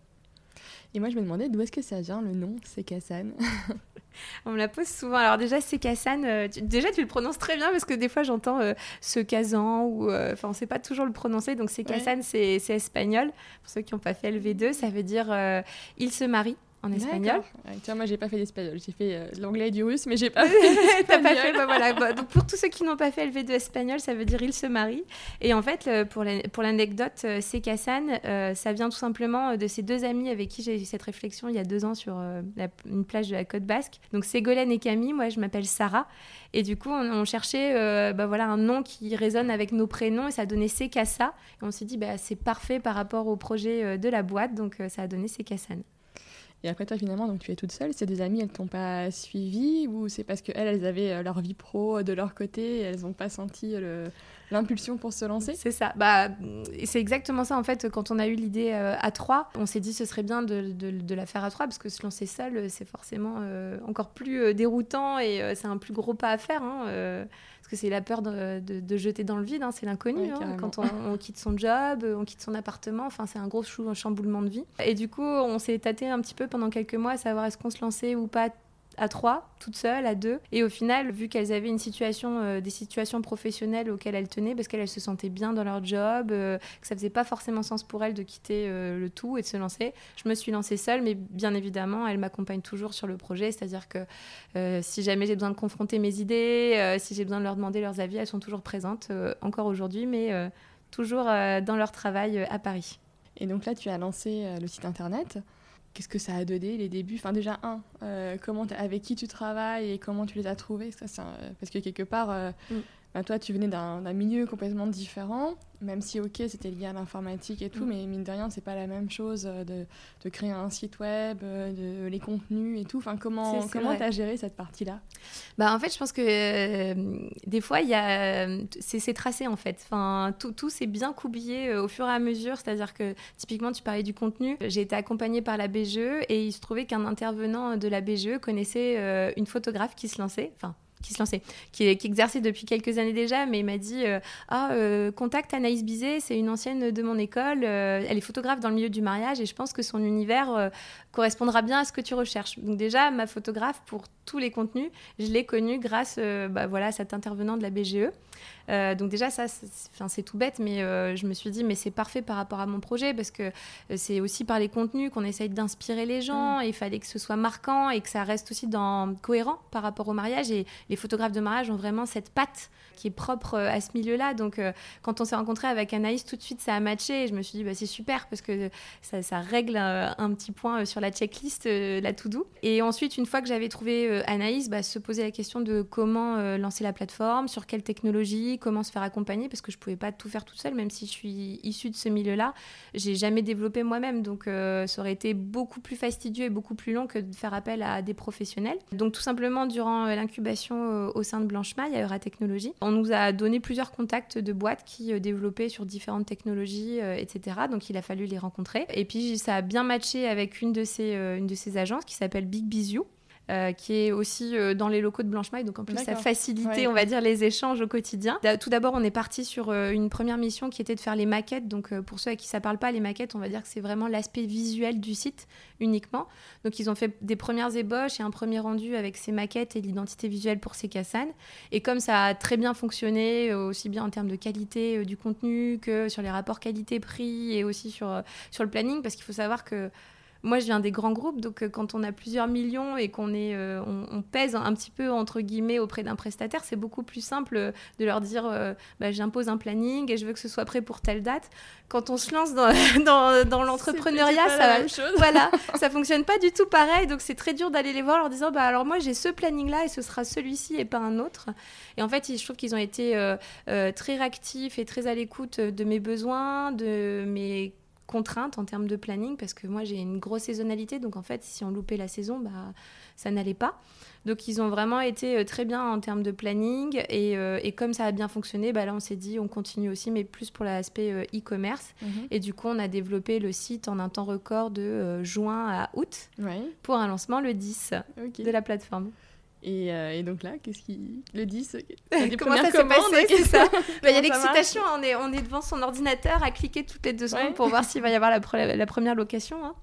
Et moi, je me demandais d'où est-ce que ça vient le nom C'est Cassan (laughs) On me la pose souvent. Alors déjà, c'est Cassan. Euh, déjà, tu le prononces très bien parce que des fois, j'entends euh, ce Kazan ou... Euh, enfin, on ne sait pas toujours le prononcer. Donc, c'est Cassan, c'est espagnol. Pour ceux qui n'ont pas fait LV2, ça veut dire il se marie en espagnol. tiens, moi, j'ai pas fait l'espagnol. J'ai fait euh, l'anglais et du russe, mais j'ai pas (laughs) fait T'as pas fait, bah, voilà. Bah, donc, pour tous ceux qui n'ont pas fait LV2 espagnol, ça veut dire il se marie. Et en fait, pour l'anecdote, euh, c'est Kassan, euh, ça vient tout simplement de ces deux amis avec qui j'ai eu cette réflexion il y a deux ans sur une plage de la côte basque. Donc, Ségolène et Camille, moi, je m'appelle Sarah. Et du coup, on, cherchait bah, voilà, un nom qui résonne avec nos prénoms et ça a donné Sekassa. Et on s'est dit, bah, c'est parfait par rapport au projet de la boîte. Donc, ça a donné Sekassan. Et après, toi, finalement, donc tu es toute seule. Ces deux amies, elles t'ont pas suivi ou c'est parce qu'elles, elles avaient euh, leur vie pro de leur côté et elles n'ont pas senti l'impulsion pour se lancer? C'est ça. Bah, c'est exactement ça, en fait. Quand on a eu l'idée euh, à trois, on s'est dit ce serait bien de, de, la faire à trois parce que se lancer seule, c'est forcément euh, encore plus déroutant et c'est un plus gros pas à faire. Hein, que c'est la peur de, de, jeter dans le vide, hein, c'est l'inconnu. Hein. quand on, quitte son job, on quitte son appartement, enfin c'est un gros chamboulement de vie. Et du coup, on s'est tâté un petit peu pendant quelques mois à savoir est-ce qu'on se lançait ou pas à trois, toutes seules, à deux. Et au final, vu qu'elles avaient une situation, euh, des situations professionnelles auxquelles elles tenaient, parce qu'elles se sentaient bien dans leur job, euh, que ça faisait pas forcément sens pour elles de quitter euh, le tout et de se lancer, je me suis lancée seule, mais bien évidemment, elles m'accompagnent toujours sur le projet. C'est-à-dire que si jamais j'ai besoin de confronter mes idées, si j'ai besoin de leur demander leurs avis, elles sont toujours présentes, encore aujourd'hui, mais toujours dans leur travail à Paris. Et donc là, tu as lancé le site internet qu'est-ce que ça a donné les débuts? Enfin déjà un, euh, comment avec qui tu travailles et comment tu les as trouvés? Ça, Parce que quelque part, euh, mm. Bah, toi tu venais d'un milieu complètement différent même si ok c'était lié à l'informatique et tout, mm. mais mine de rien c'est pas la même chose euh, de, de, créer un site web, euh, de les contenus et tout. Enfin comment comment t'as géré cette partie là Bah en fait je pense que euh, des fois il y a c'est tracé en fait. Enfin tout, tout s'est bien coubillé au fur et à mesure. C'est-à-dire que typiquement tu parlais du contenu, j'ai été accompagnée par la BGE et il se trouvait qu'un intervenant de la BGE connaissait une photographe qui se lançait. Enfin qui se lançait, qui, exerçait depuis quelques années déjà, mais il m'a dit euh, Ah, euh, contacte Anaïs Bizet, c'est une ancienne de mon école, euh, elle est photographe dans le milieu du mariage et je pense que son univers correspondra bien à ce que tu recherches. Donc, déjà, ma photographe, pour tous les contenus, je l'ai connu grâce bah, voilà, à cet intervenant de la BGE. donc déjà, ça, c'est tout bête, mais je me suis dit, mais c'est parfait par rapport à mon projet, parce que c'est aussi par les contenus qu'on essaye d'inspirer les gens, mm. et il fallait que ce soit marquant et que ça reste aussi dans, cohérent par rapport au mariage. Et les photographes de mariage ont vraiment cette patte qui est propre euh, à ce milieu-là. Donc, euh, quand on s'est rencontré avec Anaïs, tout de suite, ça a matché. Et je me suis dit, bah, c'est super parce que ça, règle euh, un, petit point sur la checklist, la to-do. Et ensuite, une fois que j'avais trouvé Anaïs, bah, se poser la question de comment lancer la plateforme, sur quelle technologie, comment se faire accompagner, parce que je pouvais pas tout faire toute seule, même si je suis issue de ce milieu-là. J'ai jamais développé moi-même, donc ça aurait été beaucoup plus fastidieux et beaucoup plus long que de faire appel à des professionnels. Donc, tout simplement, durant l'incubation au sein de Blanchemaille, à Euratechnologie, on nous a donné plusieurs contacts de boîtes qui euh, développaient sur différentes technologies, euh, etc. Donc il a fallu les rencontrer. Et puis ça a bien matché avec une de ces, euh, une de ces agences qui s'appelle Big. Euh, qui est aussi euh, dans les locaux de Blanchemaille. Donc en plus, ça a facilité, on va dire, les échanges au quotidien. Tout d'abord, on est parti sur euh, une première mission qui était de faire les maquettes. Donc pour ceux à qui ça parle pas, les maquettes, on va dire que c'est vraiment l'aspect visuel du site uniquement. Donc ils ont fait des premières ébauches et un premier rendu avec ces maquettes et l'identité visuelle pour ces cassanes. Et comme ça a très bien fonctionné, aussi bien en termes de qualité du contenu que sur les rapports qualité-prix et aussi sur, sur le planning, parce qu'il faut savoir que moi, je viens des grands groupes, donc euh, quand on a plusieurs millions et qu'on est, euh, on, pèse un petit peu entre guillemets auprès d'un prestataire, c'est beaucoup plus simple euh, de leur dire, bah, j'impose un planning et je veux que ce soit prêt pour telle date. Quand on se lance dans, (laughs) dans, l'entrepreneuriat, ça, voilà, (laughs) ça fonctionne pas du tout pareil, donc c'est très dur d'aller les voir en leur disant, bah alors moi j'ai ce planning-là et ce sera celui-ci et pas un autre. Et en fait, je trouve qu'ils ont été très réactifs et très à l'écoute de mes besoins, de mes contrainte en termes de planning parce que moi j'ai une grosse saisonnalité donc en fait si on loupait la saison bah ça n'allait pas. Donc ils ont vraiment été euh, très bien en termes de planning et, euh, et comme ça a bien fonctionné bah là on s'est dit on continue aussi mais plus pour l'aspect euh, e-commerce. Mhm. et du coup on a développé le site en un temps record de juin à août pour un lancement le 10 de la plateforme euh, et, donc là, qu'est-ce qui le 10 (laughs) Comment ça s'est passé C'est ça. Bah, (laughs) il y a l'excitation. On est, on est devant son ordinateur à cliquer toutes les deux secondes pour voir s'il va y avoir la, (laughs) la première location. Hein.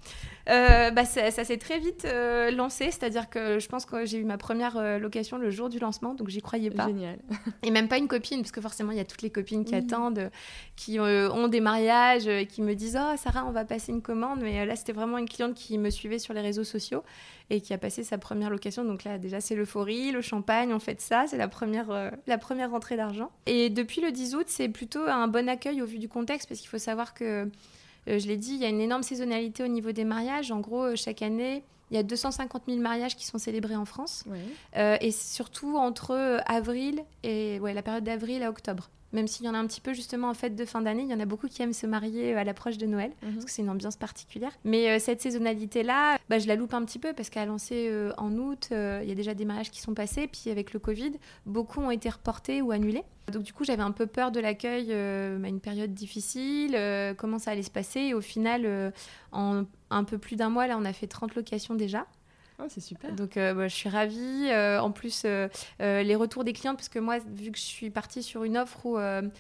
Euh, bah, ça, s'est très vite euh, lancé, c'est-à-dire que je pense que j'ai eu ma première euh, location le jour du lancement, donc j'y croyais pas. Génial. (laughs) Et même pas une copine, parce que forcément il y a toutes les copines qui attendent, qui ont des mariages, qui me disent Oh Sarah, on va passer une commande. Mais là, c'était vraiment une cliente qui me suivait sur les réseaux sociaux et qui a passé sa première location. Donc là, déjà, c'est l'euphorie, le champagne, on fait ça, c'est la première, la première rentrée d'argent. Et depuis le 10 août, c'est plutôt un bon accueil au vu du contexte, parce qu'il faut savoir que je l'ai dit, il y a une énorme saisonnalité au niveau des mariages. En gros, euh, chaque année, il y a 250 000 mariages qui sont célébrés en France. Euh, et surtout entre avril et ouais, la période d'avril à octobre même s'il y en a un petit peu justement en fête de fin d'année, il y en a beaucoup qui aiment se marier à l'approche de Noël, mhm. parce que c'est une ambiance particulière. Mais cette saisonnalité-là, bah, je la loupe un petit peu, parce qu'elle a lancé en août, il y a déjà des mariages qui sont passés, puis avec le Covid, beaucoup ont été reportés ou annulés. Donc du coup, j'avais un peu peur de l'accueil euh, à une période difficile, euh, comment ça allait se passer. Et au final, euh, en un peu plus d'un mois, là, on a fait 30 locations déjà. Oh, c'est super. Donc, euh, bah, je suis ravie. Euh, en plus, euh, les retours des clients, parce que moi, vu que je suis partie sur une offre où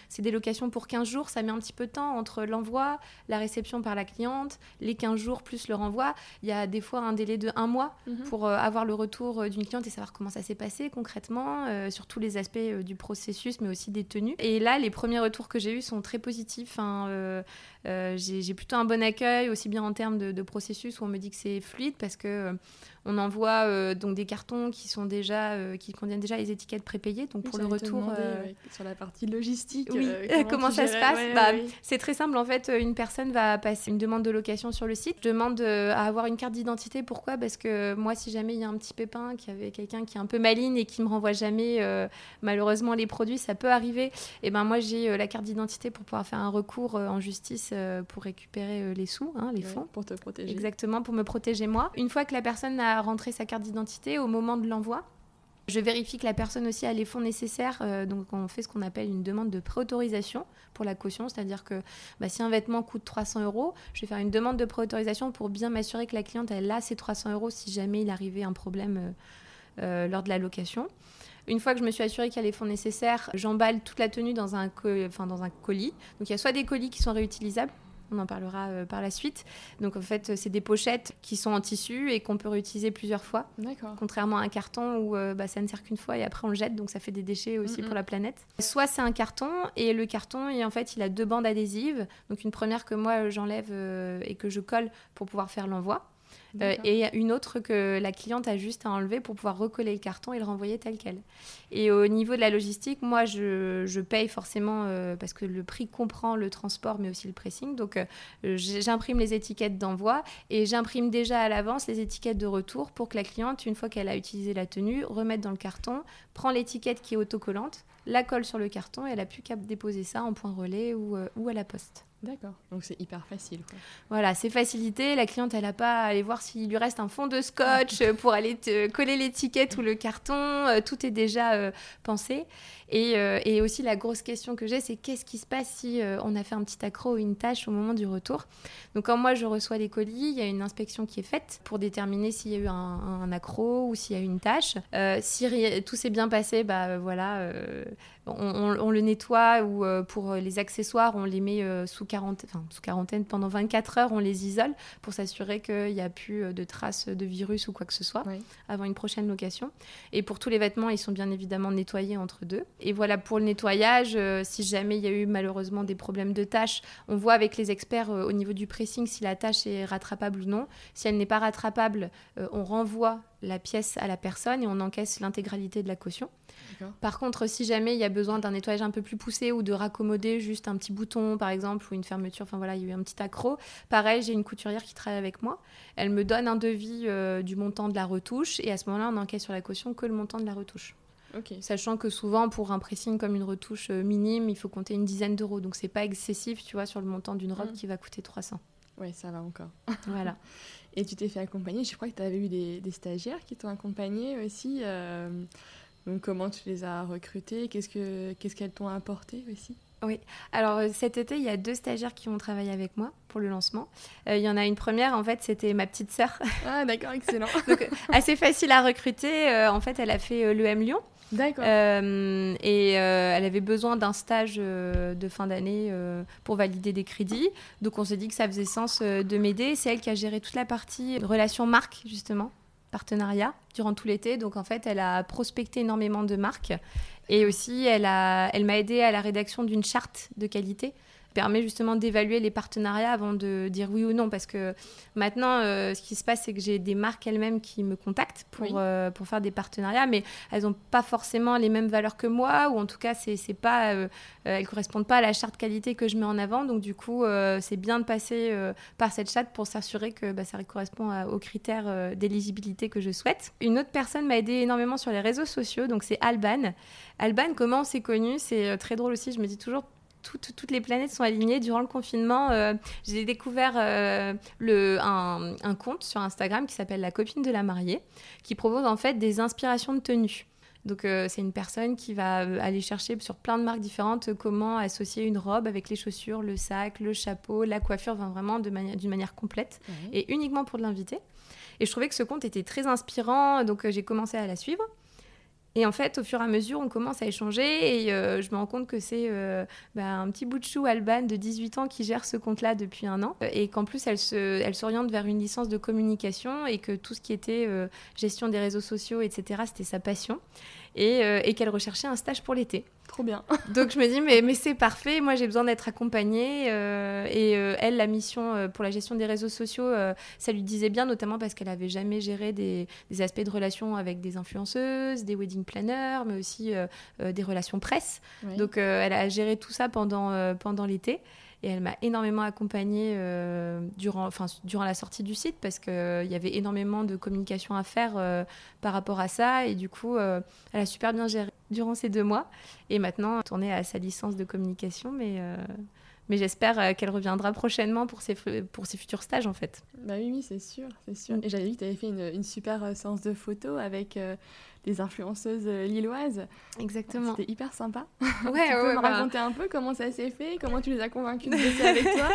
c'est des locations pour 15 jours, ça met un petit peu de temps entre l'envoi, la réception par la cliente, les 15 jours plus le renvoi. Il y a des fois un délai de un mois mhm. pour avoir le retour d'une cliente et savoir comment ça s'est passé concrètement, sur tous les aspects du processus, mais aussi des tenues. Et là, les premiers retours que j'ai eus sont très positifs. Hein, j'ai plutôt un bon accueil, aussi bien en termes de, de, processus où on me dit que c'est fluide parce que on envoie euh, donc des cartons qui sont déjà euh, qui contiennent déjà les étiquettes prépayées. Donc pour le retour euh, sur la partie logistique, (laughs) comment, ça se passe bah, C'est très simple en fait. Une personne va passer une demande de location sur le site, demande à avoir une carte d'identité. Pourquoi? Parce que moi, si jamais il y a un petit pépin, qu'il y avait quelqu'un qui est un peu maligne et qui me renvoie jamais malheureusement les produits, ça peut arriver. Et ben moi j'ai la carte d'identité pour pouvoir faire un recours en justice pour récupérer les sous, hein, les fonds. Pour te protéger. Exactement, pour me protéger moi. Une fois que la personne a rentrer sa carte d'identité au moment de l'envoi. Je vérifie que la personne aussi a les fonds nécessaires. Euh, donc, on fait ce qu'on appelle une demande de préautorisation pour la caution. C'est-à-dire que bah, si un vêtement coûte 300 euros, je vais faire une demande de préautorisation pour bien m'assurer que la cliente, elle a ces 300 euros si jamais il arrivait un problème euh, euh, lors de la location. Une fois que je me suis assurée qu'il y a les fonds nécessaires, j'emballe toute la tenue dans un, enfin, dans un colis. Donc, il y a soit des colis qui sont réutilisables, On en parlera euh, par la suite. Donc en fait, c'est des pochettes qui sont en tissu et qu'on peut réutiliser plusieurs fois. D'accord. Contrairement à un carton où euh, bah, ça ne sert qu'une fois et après on le jette, donc ça fait des déchets aussi pour la planète. Soit c'est un carton et le carton, et en fait, il a deux bandes adhésives. Donc une première que moi j'enlève et que je colle pour pouvoir faire l'envoi. Euh, et une autre que la cliente a juste à enlever pour pouvoir recoller le carton et le renvoyer tel quel. Et au niveau de la logistique, moi, je, paye forcément euh, parce que le prix comprend le transport, mais aussi le pressing. Donc, euh, j'imprime les étiquettes d'envoi et j'imprime déjà à l'avance les étiquettes de retour pour que la cliente, une fois qu'elle a utilisé la tenue, remette dans le carton, prend l'étiquette qui est autocollante, la colle sur le carton et elle a plus qu'à déposer ça en point relais ou, ou à la poste. D'accord, donc c'est hyper facile. Voilà, c'est facilité. La cliente, elle n'a pas à aller voir s'il lui reste un fond de scotch (laughs) pour aller te coller l'étiquette ou le carton. Euh, tout est déjà euh, pensé. Euh, et, aussi, la grosse question que j'ai, c'est qu'est-ce qui se passe si on a fait un petit accro ou une tâche au moment du retour Donc, quand moi, je reçois les colis, il y a une inspection qui est faite pour déterminer s'il y a eu un, accro ou s'il y a eu une tâche. si tout s'est bien passé, bah voilà, on, le nettoie ou pour les accessoires, on les met sous sous quarantaine pendant 24 heures, on les isole pour s'assurer qu'il n'y a plus euh, de traces de virus ou quoi que ce soit avant une prochaine location. Et pour tous les vêtements, ils sont bien évidemment nettoyés entre deux. Et voilà pour le nettoyage, euh, si jamais il y a eu malheureusement des problèmes de tâches, on voit avec les experts euh, au niveau du pressing si la tâche est rattrapable ou non. Si elle n'est pas rattrapable, on renvoie la pièce à la personne et on encaisse l'intégralité de la caution. Par contre, si jamais il y a besoin d'un nettoyage un peu plus poussé ou de raccommoder juste un petit bouton, par exemple, ou une fermeture, enfin voilà, il y a eu un petit accro, pareil, j'ai une couturière qui travaille avec moi. Elle me donne un devis euh, du montant de la retouche et à ce moment-là, on encaisse sur la caution que le montant de la retouche. Sachant que souvent, pour un pressing comme une retouche euh, minime, il faut compter une dizaine d'euros. Donc, c'est pas excessif, tu vois, sur le montant d'une robe mm. qui va coûter 300. Oui, ça va encore. voilà. (laughs) Et tu t'es fait accompagner. Je crois que tu avais eu des, stagiaires qui t'ont accompagné aussi. Euh, donc, comment tu les as recrutés Qu'est-ce qu'elles t'ont apporté aussi? Oui, alors euh, cet été, il y a deux stagiaires qui ont travaillé avec moi pour le lancement. Euh, il y en a une première, en fait, c'était ma petite sœur. Ah, d'accord, excellent. (laughs) Donc, assez facile à recruter. en fait, elle a fait l'EM Lyon. D'accord. Euh, et euh, elle avait besoin d'un stage euh, de fin d'année pour valider des crédits. Donc on s'est dit que ça faisait sens de m'aider. C'est elle qui a géré toute la partie relation marque, justement, partenariat, durant tout l'été. Donc en fait, elle a prospecté énormément de marques. Et aussi, elle m'a elle aidé à la rédaction d'une charte de qualité permet justement d'évaluer les partenariats avant de dire oui ou non. Parce que maintenant, euh, ce qui se passe, c'est que j'ai des marques elles-mêmes qui me contactent pour, euh, pour faire des partenariats, mais elles n'ont pas forcément les mêmes valeurs que moi, ou en tout cas, c'est, c'est pas, euh, elles correspondent pas à la charte qualité que je mets en avant. Donc, du coup, c'est bien de passer par cette charte pour s'assurer que bah, ça correspond aux critères d'éligibilité que je souhaite. Une autre personne m'a aidé énormément sur les réseaux sociaux, donc c'est Alban. Alban, comment on s'est connu? C'est très drôle aussi, je me dis toujours toutes les planètes sont alignées. Durant le confinement, euh, j'ai découvert euh, le, un, compte sur Instagram qui s'appelle La copine de la mariée, qui propose en fait des inspirations de tenue. Donc euh, c'est une personne qui va aller chercher sur plein de marques différentes comment associer une robe avec les chaussures, le sac, le chapeau, la coiffure, vraiment d'une manière, manière complète et uniquement pour l'inviter. Et je trouvais que ce compte était très inspirant, donc j'ai commencé à la suivre. Et en fait, au fur et à mesure, on commence à échanger et euh, je me rends compte que c'est euh, bah, un petit bout de chou Alban de 18 ans qui gère ce compte-là depuis un an et qu'en plus, elle, elle s'oriente vers une licence de communication et que tout ce qui était euh, gestion des réseaux sociaux, etc., c'était sa passion et qu'elle recherchait un stage pour l'été. Trop bien. (laughs) Donc je me dis, mais, mais c'est parfait, moi j'ai besoin d'être accompagnée. Euh, et euh, elle, la mission euh, pour la gestion des réseaux sociaux, ça lui disait bien, notamment parce qu'elle avait jamais géré des, des, aspects de relations avec des influenceuses, des wedding planners, mais aussi des relations presse. Donc elle a géré tout ça pendant, pendant l'été. Et elle m'a énormément accompagnée durant, enfin, durant la sortie du site parce qu'il y avait énormément de communication à faire par rapport à ça. Et du coup, elle a super bien géré durant ces deux mois. Et maintenant, tournée à sa licence de communication. Mais mais j'espère qu'elle reviendra prochainement pour ses, pour ses futurs stages en fait. Bah oui, oui c'est sûr, c'est sûr. Et j'avais vu que tu avais fait une, une super séance de photos avec des influenceuses euh, lilloises. Exactement. C'était hyper sympa. Ouais, (laughs) tu peux me bah. raconter un peu comment ça s'est fait, comment tu les as convaincus de bosser avec toi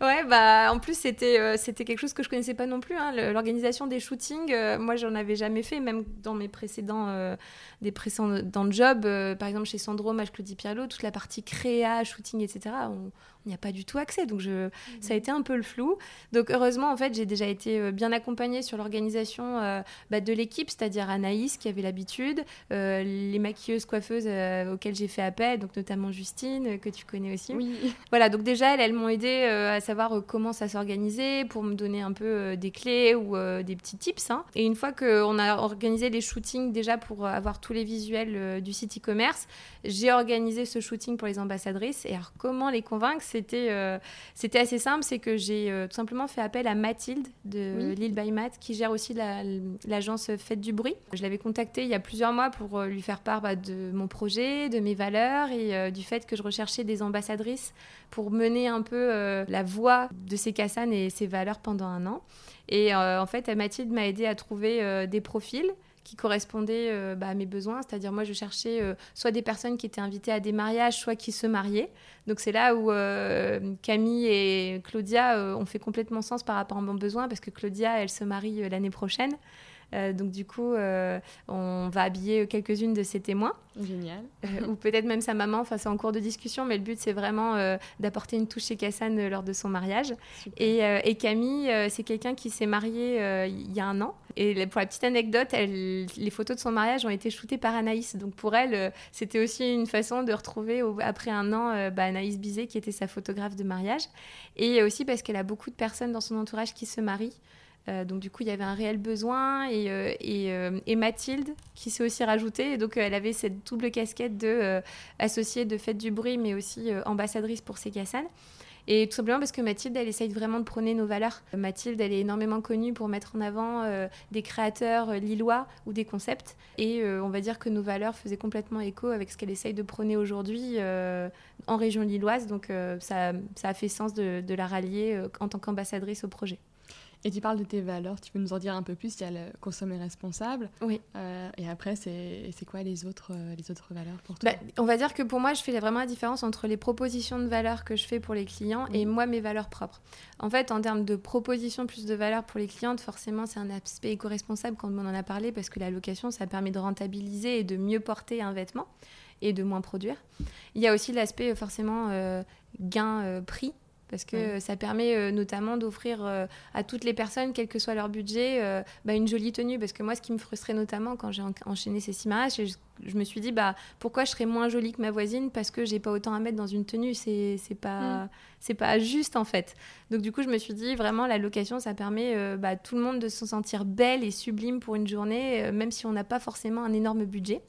(laughs) Ouais, bah en plus c'était euh, c'était quelque chose que je connaissais pas non plus. Hein. L'organisation des shootings, euh, moi j'en avais jamais fait, même dans mes précédents des précédents jobs, par exemple chez Sandro, Mage Claudie Pierlot, toute la partie créa, shooting, etc. On, n'y a pas du tout accès. Donc je, ça a été un peu le flou. Donc heureusement, en fait, j'ai déjà été bien accompagnée sur l'organisation bah, de l'équipe, c'est-à-dire Anaïs qui avait l'habitude, les maquilleuses, coiffeuses auxquelles j'ai fait appel, donc notamment Justine, que tu connais aussi. Oui. Voilà, donc déjà, elles, elles m'ont aidé à savoir comment ça s'organisait, pour me donner un peu des clés ou des petits tips. Hein. Et une fois qu'on a organisé les shootings déjà pour avoir tous les visuels du site e-commerce, j'ai organisé ce shooting pour les ambassadrices. Et alors, comment les convaincre? C'était euh, c'était assez simple, c'est que j'ai euh, tout simplement fait appel à Mathilde de Lille by qui gère aussi l'agence Fête du Bruit. Je l'avais contactée il y a plusieurs mois pour euh, lui faire part bah, de mon projet, de mes valeurs et du fait que je recherchais des ambassadrices pour mener un peu la voix de ces Cassanes et ses valeurs pendant un an. Et en fait, Mathilde m'a aidé à trouver des profils qui correspondaient euh, bah, à mes besoins. C'est-à-dire, moi, je cherchais euh, soit des personnes qui étaient invitées à des mariages, soit qui se mariaient. Donc, c'est là où euh, Camille et Claudia ont fait complètement sens par rapport à mon besoin, parce que Claudia, elle se marie l'année prochaine. Euh, donc du coup, euh, on va habiller quelques-unes de ses témoins. Génial. Euh, ou peut-être même sa maman. Enfin, c'est en cours de discussion, mais le but c'est vraiment d'apporter une touche chez Cassane lors de son mariage. Et, Camille, c'est quelqu'un qui s'est marié il y a un an. Et pour la petite anecdote, elle, les photos de son mariage ont été shootées par Anaïs. Donc pour elle, c'était aussi une façon de retrouver après un an bah, Anaïs Bizet, qui était sa photographe de mariage. Et aussi parce qu'elle a beaucoup de personnes dans son entourage qui se marient. Euh, donc du coup, il y avait un réel besoin et, euh, euh, et, Mathilde qui s'est aussi rajoutée. Et donc elle avait cette double casquette de associée de Fête du Bruit, mais aussi ambassadrice pour ses cassanes. Et tout simplement parce que Mathilde, elle essaye vraiment de prôner nos valeurs. Mathilde, elle est énormément connue pour mettre en avant des créateurs lillois ou des concepts. Et on va dire que nos valeurs faisaient complètement écho avec ce qu'elle essaye de prôner aujourd'hui en région lilloise. Donc ça, ça, a fait sens de la rallier en tant qu'ambassadrice au projet. Et tu parles de tes valeurs, tu peux nous en dire un peu plus Il y a le consommer responsable. Oui. Euh, et après, c'est quoi les autres, euh, les autres valeurs pour toi? Bah, On va dire que pour moi, je fais vraiment la différence entre les propositions de valeurs que je fais pour les clients et moi, mes valeurs propres. En fait, en termes de propositions plus de valeurs pour les clientes, forcément, c'est un aspect éco-responsable quand on en a parlé parce que la location, ça permet de rentabiliser et de mieux porter un vêtement et de moins produire. Il y a aussi l'aspect euh, forcément gain-prix parce que ça permet euh, notamment d'offrir euh, à toutes les personnes, quel que soit leur budget, euh, bah, une jolie tenue. Parce que moi, ce qui me frustrait notamment quand j'ai enchaîné ces six mariages, je, je, me suis dit, bah, pourquoi je serais moins jolie que ma voisine parce que j'ai pas autant à mettre dans une tenue? C'est pas, mm. c'est pas juste en fait. Donc du coup, je me suis dit, vraiment, la location, ça permet bah, tout le monde de se sentir belle et sublime pour une journée, même si on n'a pas forcément un énorme budget.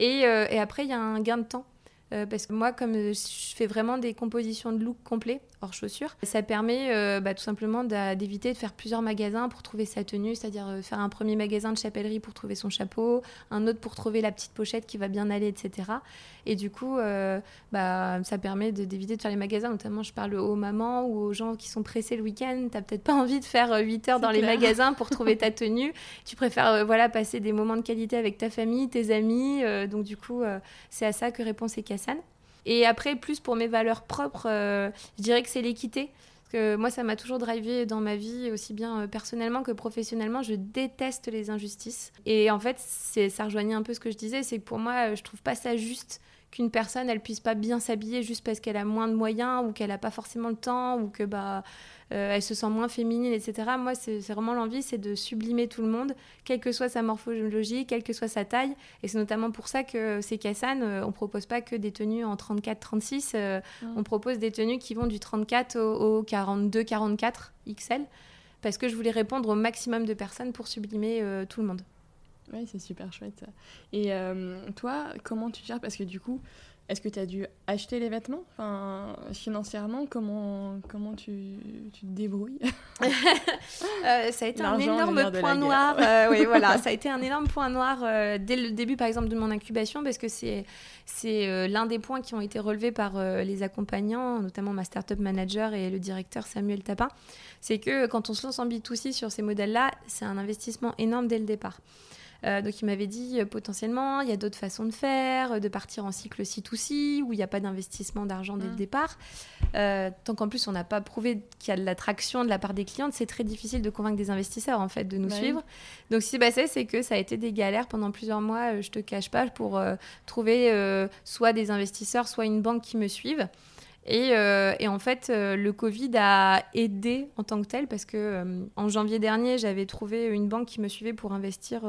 Et, et après, il y a un gain de temps. Euh, parce que moi, comme je fais vraiment des compositions de look complets, hors chaussures, ça permet euh, bah, tout simplement d'éviter de faire plusieurs magasins pour trouver sa tenue, c'est-à-dire euh, faire un premier magasin de chapellerie pour trouver son chapeau, un autre pour trouver la petite pochette qui va bien aller, etc. Et du coup, bah, ça permet d'éviter de, faire les magasins, notamment je parle aux mamans ou aux gens qui sont pressés le week-end, t'as peut-être pas envie de faire 8 heures dans les magasins pour trouver ta (laughs) tenue, tu préfères voilà, passer des moments de qualité avec ta famille, tes amis, donc du coup, c'est à ça que répond ces et après, plus pour mes valeurs propres, euh, je dirais que c'est l'équité. Parce que moi, ça m'a toujours drivé dans ma vie, aussi bien euh, personnellement que professionnellement. Je déteste les injustices. Et en fait, ça rejoignait un peu ce que je disais, c'est que pour moi, je trouve pas ça juste qu'une personne elle puisse pas bien s'habiller juste parce qu'elle a moins de moyens ou qu'elle n'a pas forcément le temps ou que bah euh, elle se sent moins féminine, etc. Moi, c'est vraiment l'envie, c'est de sublimer tout le monde, quelle que soit sa morphologie, quelle que soit sa taille. Et c'est notamment pour ça que c'est Cassan, euh, on propose pas que des tenues en 34-36, euh, on propose des tenues qui vont du 34 au, 42-44 XL, parce que je voulais répondre au maximum de personnes pour sublimer tout le monde. Oui, c'est super chouette. Et toi, comment tu gères? Parce que du coup, est-ce que tu as dû acheter les vêtements? Enfin, Financièrement, comment, comment tu, tu te débrouilles? (laughs) Euh, Ça a été un énorme point noir. Euh, oui, voilà, (laughs) ça a été un énorme point noir euh, dès le début, par exemple, de mon incubation, parce que c'est c'est l'un des points qui ont été relevés par les accompagnants, notamment ma startup manager et le directeur Samuel Tapin. C'est que quand on se lance en B2C sur ces modèles-là, c'est un investissement énorme dès le départ. Euh, donc il m'avait dit euh, potentiellement, il y a d'autres façons de faire, euh, de partir en cycle C2C, où il n'y a pas d'investissement d'argent dès le mm. départ. tant qu'en plus on n'a pas prouvé qu'il y a de l'attraction de la part des clientes, c'est très difficile de convaincre des investisseurs en fait de nous bah suivre. Donc ce qui s'est passé, c'est que ça a été des galères pendant plusieurs mois, je te cache pas, pour trouver soit des investisseurs, soit une banque qui me suive. Et, et, en fait, le Covid a aidé en tant que tel parce que en janvier dernier, j'avais trouvé une banque qui me suivait pour investir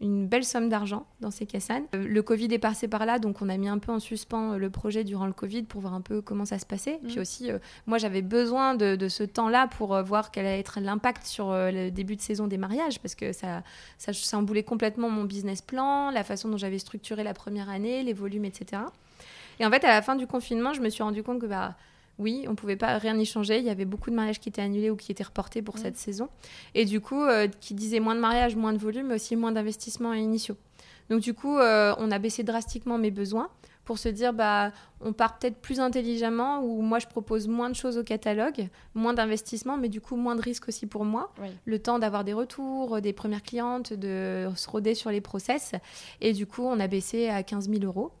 une belle somme d'argent dans ces cassanes. Euh, le Covid est passé par là, donc on a mis un peu en suspens euh, le projet durant le Covid pour voir un peu comment ça se passait. Puis mm. aussi, euh, moi j'avais besoin de, ce temps-là pour voir quel allait être l'impact sur le début de saison des mariages, parce que ça, ça chamboulait complètement mon business plan, la façon dont j'avais structuré la première année, les volumes, etc. Et en fait, à la fin du confinement, je me suis rendu compte que bah, oui, on pouvait pas rien y changer. Il y avait beaucoup de mariages qui étaient annulés ou qui étaient reportés pour cette saison. Et du coup, euh, qui disait moins de mariages, moins de volume, mais aussi moins d'investissements initiaux. Donc du coup, euh, on a baissé drastiquement mes besoins pour se dire bah on part peut-être plus intelligemment ou moi je propose moins de choses au catalogue, moins d'investissement mais du coup moins de risques aussi pour moi. Le temps d'avoir des retours, des premières clientes, de se roder sur les process et du coup on a baissé à 15 000 euros.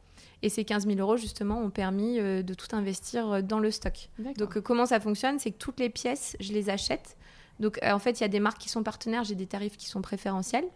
Et ces 15 000 euros, justement, ont permis euh, de tout investir euh, dans le stock. Donc, euh, comment ça fonctionne C'est que toutes les pièces, je les achète. Donc, en fait, il y a des marques qui sont partenaires, j'ai des tarifs qui sont préférentiels.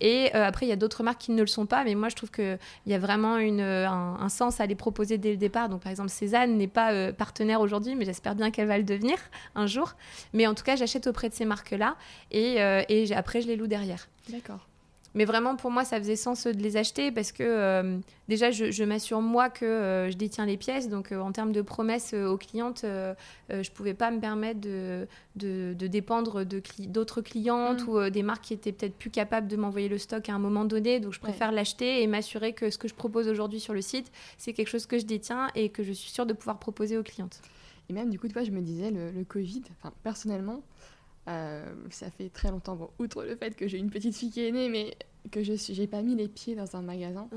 Et après, il y a d'autres marques qui ne le sont pas, mais moi, je trouve qu'il y a vraiment une, un, sens à les proposer dès le départ. Donc, par exemple, Cézanne n'est pas partenaire aujourd'hui, mais j'espère bien qu'elle va le devenir (laughs) un jour. Mais en tout cas, j'achète auprès de ces marques-là et, et après, je les loue derrière. D'accord. Mais vraiment, pour moi, ça faisait sens de les acheter parce que euh, déjà, je, m'assure moi que euh, je détiens les pièces. Donc, euh, en termes de promesses aux clientes, je ne pouvais pas me permettre de, de, dépendre d'autres clientes mm. ou des marques qui étaient peut-être plus capables de m'envoyer le stock à un moment donné. Donc, je préfère l'acheter et m'assurer que ce que je propose aujourd'hui sur le site, c'est quelque chose que je détiens et que je suis sûre de pouvoir proposer aux clientes. Et même, du coup, toi, je me disais, le, le Covid, personnellement, euh, ça fait très longtemps, bon, outre le fait que j'ai une petite fille qui est née, mais que je n'ai pas mis les pieds dans un magasin.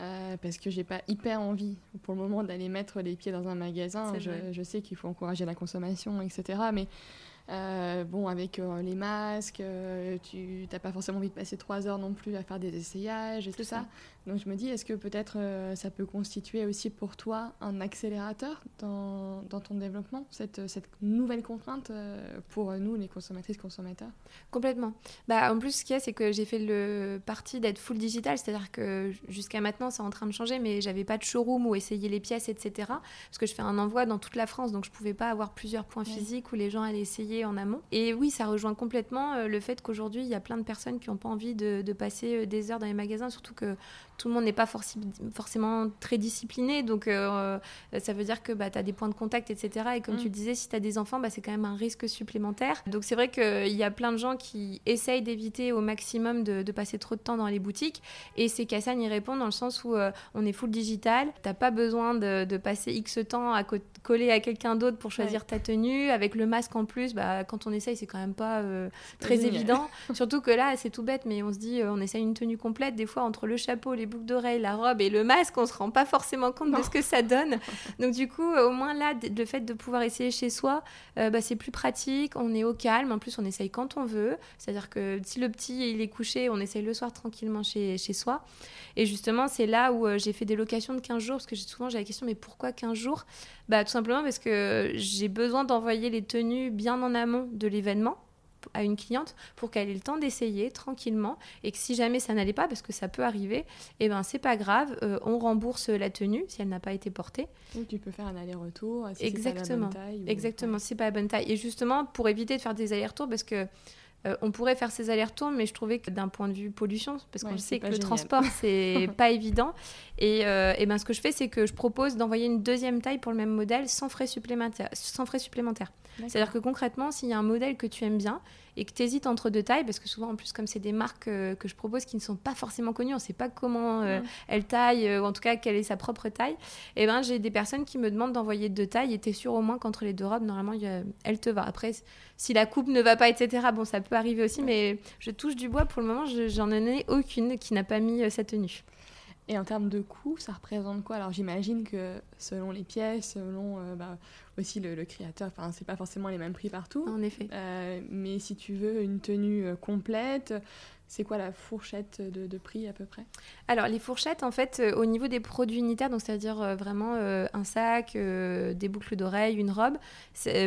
Euh, parce que j'ai pas hyper envie pour le moment d'aller mettre les pieds dans un magasin. Je, je, sais qu'il faut encourager la consommation, etc. Mais euh, bon, avec les masques, tu n'as pas forcément envie de passer trois heures non plus à faire des essayages et tout ça. Donc je me dis, est-ce que peut-être ça peut constituer aussi pour toi un accélérateur dans, dans ton développement, cette, cette nouvelle contrainte pour nous, les consommatrices, consommateurs? Complètement. Bah, en plus, ce qu'il y a, c'est que j'ai fait le parti d'être full digital, c'est-à-dire que jusqu'à maintenant, c'est en train de changer, mais j'avais pas de showroom où essayer les pièces, etc. Parce que je fais un envoi dans toute la France, donc je pouvais pas avoir plusieurs points physiques où les gens allaient essayer en amont. Et oui, ça rejoint complètement euh, le fait qu'aujourd'hui, il y a plein de personnes qui n'ont pas envie de, passer euh, des heures dans les magasins, surtout que tout le monde n'est pas forcément très discipliné. Donc, euh, ça veut dire que bah, tu as des points de contact, etc. Et comme tu mm. disais, si tu as des enfants, bah, c'est quand même un risque supplémentaire. Donc, c'est vrai qu'il y a plein de gens qui essayent d'éviter au maximum de, passer trop de temps dans les boutiques. Et ces Cassan y répondent dans le sens où on est full digital. Tu pas besoin de, passer X temps à coller à quelqu'un d'autre pour choisir ta tenue. Avec le masque en plus, bah, quand on essaye, c'est quand même pas euh, très évident. (laughs) Surtout que là, c'est tout bête, mais on se dit, euh, on essaye une tenue complète. Des fois, entre le chapeau, les boucles d'oreilles, la robe et le masque, on se rend pas forcément compte de ce que ça donne. Donc, du coup, au moins là, le fait de pouvoir essayer chez soi, euh, bah, c'est plus pratique. On est au calme. En plus, on essaye quand on veut. C'est-à-dire que si le petit il est couché, on essaye le soir tranquillement chez, chez soi. Et justement, c'est là où j'ai fait des locations de 15 jours, parce que souvent j'ai la question, mais pourquoi 15 jours? Bah, Tout simplement parce que j'ai besoin d'envoyer les tenues bien en amont de l'événement à une cliente pour qu'elle ait le temps d'essayer tranquillement et que si jamais ça n'allait pas parce que ça peut arriver et eh ben c'est pas grave euh, on rembourse la tenue si elle n'a pas été portée. Ou tu peux faire un aller-retour si exactement pas la bonne taille, exactement c'est pas la bonne taille. Et justement pour éviter de faire des allers-retours parce que euh, on pourrait faire ces allers-retours, mais je trouvais que d'un point de vue pollution, parce qu'on sait que le transport, (laughs) c'est pas évident. Et, euh, et, ben, ce que je fais, c'est que je propose d'envoyer une deuxième taille pour le même modèle sans frais supplémentaires. Sans frais supplémentaires. C'est-à-dire que concrètement, s'il y a un modèle que tu aimes bien et que tu hésites entre deux tailles, parce que souvent, en plus, comme c'est des marques euh, que je propose qui ne sont pas forcément connues, on ne sait pas comment elles taillent, ou en tout cas quelle est sa propre taille, et eh ben, j'ai des personnes qui me demandent d'envoyer deux tailles et tu es sûr au moins qu'entre les deux robes, normalement, elle te va. Après, si la coupe ne va pas, etc., bon, ça peut arriver aussi, mais je touche du bois pour le moment, j'en ai aucune qui n'a pas mis euh, sa tenue. Et en termes de coût, ça représente quoi? Alors j'imagine que selon les pièces, selon euh, bah, aussi le, créateur, enfin c'est pas forcément les mêmes prix partout. En effet. Euh, mais si tu veux une tenue complète, c'est quoi la fourchette de, prix à peu près? Alors les fourchettes, en fait, euh, au niveau des produits unitaires, donc c'est-à-dire euh, vraiment euh, un sac, des boucles d'oreilles, une robe,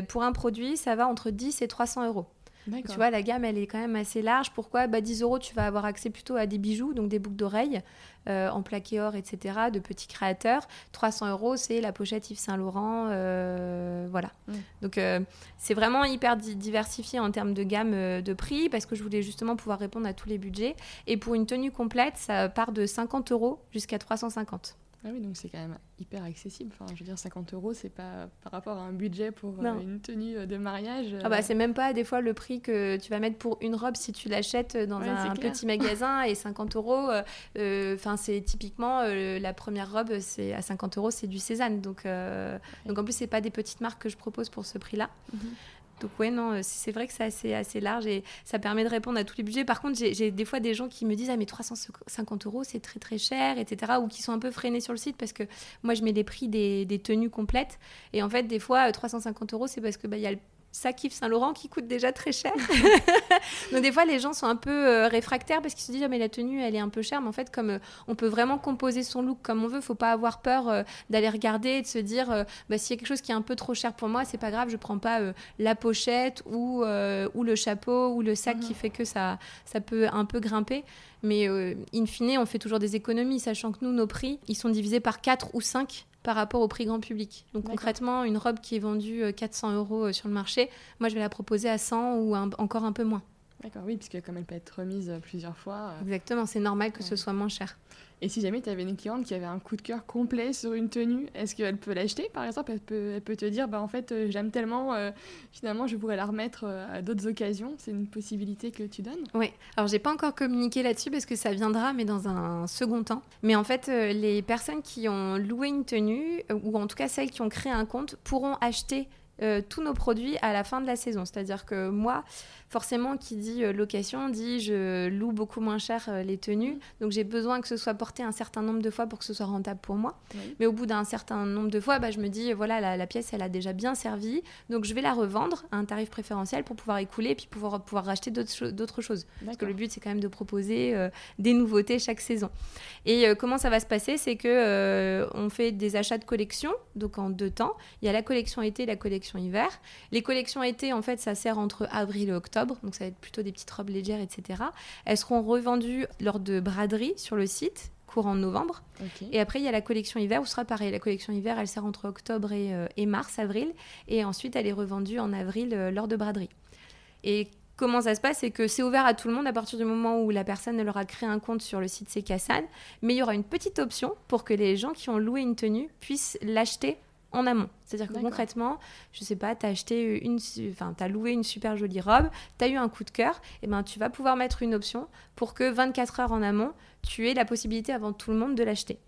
pour un produit, ça va entre 10 et 300 euros. Tu vois, la gamme, elle est quand même assez large. Pourquoi? Bah, 10 euros, tu vas avoir accès plutôt à des bijoux, donc des boucles d'oreilles euh, en plaqué or, etc., de petits créateurs. 300 euros, c'est la pochette Yves Saint Laurent. Euh, voilà. Mm. Donc, euh, c'est vraiment hyper diversifié en termes de gamme de prix parce que je voulais justement pouvoir répondre à tous les budgets. Et pour une tenue complète, ça part de 50 euros jusqu'à 350. Ah oui, donc c'est quand même hyper accessible. Enfin, je veux dire, 50 euros, c'est pas par rapport à un budget pour euh, une tenue euh, de mariage. Ah bah, euh. c'est même pas des fois le prix que tu vas mettre pour une robe si tu l'achètes dans un petit magasin (laughs) et 50 euros. Enfin, c'est typiquement la première robe, c'est à 50 euros, c'est du Cézanne. Donc, donc en plus, c'est pas des petites marques que je propose pour ce prix-là. Mhm. Donc ouais, non, euh, c'est vrai que c'est assez, large et ça permet de répondre à tous les budgets. Par contre, j'ai des fois des gens qui me disent ah mais 350 euros c'est très très cher, etc. Ou qui sont un peu freinés sur le site parce que moi je mets les prix des, tenues complètes et en fait des fois 350 euros c'est parce que bah il y a le ça kiffe Saint-Laurent qui coûte déjà très cher. (laughs) Donc des fois les gens sont un peu euh, réfractaires parce qu'ils se disent ah, mais la tenue elle est un peu chère mais en fait comme euh, on peut vraiment composer son look comme on veut, faut pas avoir peur euh, d'aller regarder et de se dire bah, s'il y a quelque chose qui est un peu trop cher pour moi, c'est pas grave, je prends pas la pochette ou, ou le chapeau ou le sac qui mhm. fait que ça ça peut un peu grimper. Mais in fine, on fait toujours des économies, sachant que nous, nos prix, ils sont divisés par 4 ou 5 par rapport au prix grand public. Donc concrètement, une robe qui est vendue 400 euh, euros euh, sur le marché, moi je vais la proposer à 100 ou encore un peu moins. D'accord, oui, puisque comme elle peut être remise euh, plusieurs fois. Exactement, c'est normal que ce soit moins cher. Et si jamais tu avais une cliente qui avait un coup de cœur complet sur une tenue, est-ce qu'elle peut l'acheter par exemple? Elle peut, te dire bah, en fait euh, j'aime tellement, euh, finalement je pourrais la remettre euh, à d'autres occasions C'est une possibilité que tu donnes? Oui, alors j'ai pas encore communiqué là-dessus parce que ça viendra mais dans un second temps. Mais en fait les personnes qui ont loué une tenue ou en tout cas celles qui ont créé un compte pourront acheter tous nos produits à la fin de la saison. C'est-à-dire que moi, forcément, qui dit euh, location dit je loue beaucoup moins cher euh, les tenues. Donc j'ai besoin que ce soit porté un certain nombre de fois pour que ce soit rentable pour moi. Mais au bout d'un certain nombre de fois, bah, je me dis voilà, la, pièce, elle a déjà bien servi. Donc je vais la revendre à un tarif préférentiel pour pouvoir écouler et puis pouvoir, pouvoir racheter d'autres choses. Parce que le but, c'est quand même de proposer euh, des nouveautés chaque saison. Et comment ça va se passer? C'est que on fait des achats de collection, donc en deux temps. Il y a la collection été et la collection hiver. Les collections été, en fait, ça sert entre avril et octobre donc ça va être plutôt des petites robes légères, etc. Elles seront revendues lors de braderie sur le site courant novembre. Et après, il y a la collection hiver où ce sera pareil. La collection hiver, elle sert entre octobre et, euh, mars, avril. Et ensuite, elle est revendue en avril euh, lors de braderie. Et comment ça se passe C'est que c'est ouvert à tout le monde à partir du moment où la personne leur a créé un compte sur le site Sekassan. Mais il y aura une petite option pour que les gens qui ont loué une tenue puissent l'acheter en amont. C'est-à-dire que concrètement, je sais pas, tu as acheté une, enfin, as loué une super jolie robe, tu as eu un coup de cœur, et ben tu vas pouvoir mettre une option pour que 24 heures en amont, tu aies la possibilité avant tout le monde de l'acheter.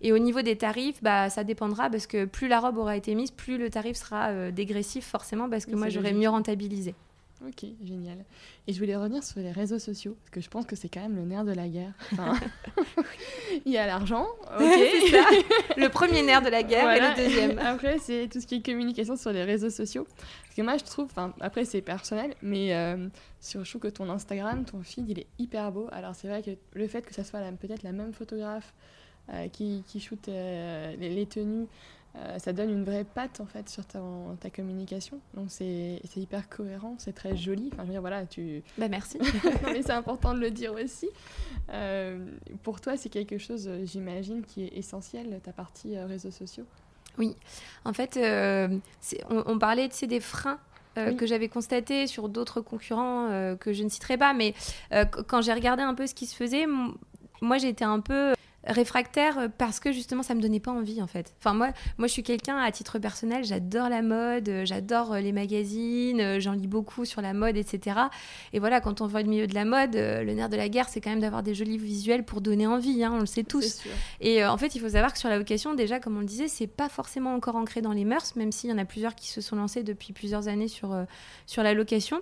Et au niveau des tarifs, bah, ça dépendra parce que plus la robe aura été mise, plus le tarif sera euh, dégressif forcément parce que moi j'aurais mieux rentabilisé. Ok, génial. Et je voulais revenir sur les réseaux sociaux, parce que je pense que c'est quand même le nerf de la guerre. (laughs) il y a l'argent, ok. (laughs) Le premier nerf de la guerre et le deuxième. (laughs) Après, c'est tout ce qui est communication sur les réseaux sociaux. Parce que moi, je trouve, après, c'est personnel, mais euh, sur, je trouve que ton Instagram, ton feed, il est hyper beau. Alors, c'est vrai que le fait que ça soit peut-être la même photographe euh, qui, qui shoot euh, les, les, tenues, euh, ça donne une vraie patte en fait sur ta, ta communication. Donc c'est hyper cohérent, c'est très joli. Enfin, je veux dire, voilà, tu. Bah merci. (laughs) mais c'est important de le dire aussi. Euh, pour toi, c'est quelque chose, j'imagine, qui est essentiel, ta partie euh, réseaux sociaux. Oui, en fait, on, on, parlait des freins que j'avais constatés sur d'autres concurrents que je ne citerai pas, mais quand j'ai regardé un peu ce qui se faisait, moi j'étais un peu réfractaire euh, parce que justement ça me donnait pas envie en fait. Enfin moi, moi je suis quelqu'un à titre personnel, j'adore la mode, euh, j'adore euh, les magazines, j'en lis beaucoup sur la mode, etc. Et voilà, quand on voit le milieu de la mode, le nerf de la guerre, c'est quand même d'avoir des jolis visuels pour donner envie, hein, on le sait tous. Et en fait, il faut savoir que sur la vocation, déjà comme on le disait, c'est pas forcément encore ancré dans les mœurs, même s'il y en a plusieurs qui se sont lancés depuis plusieurs années sur, sur la location.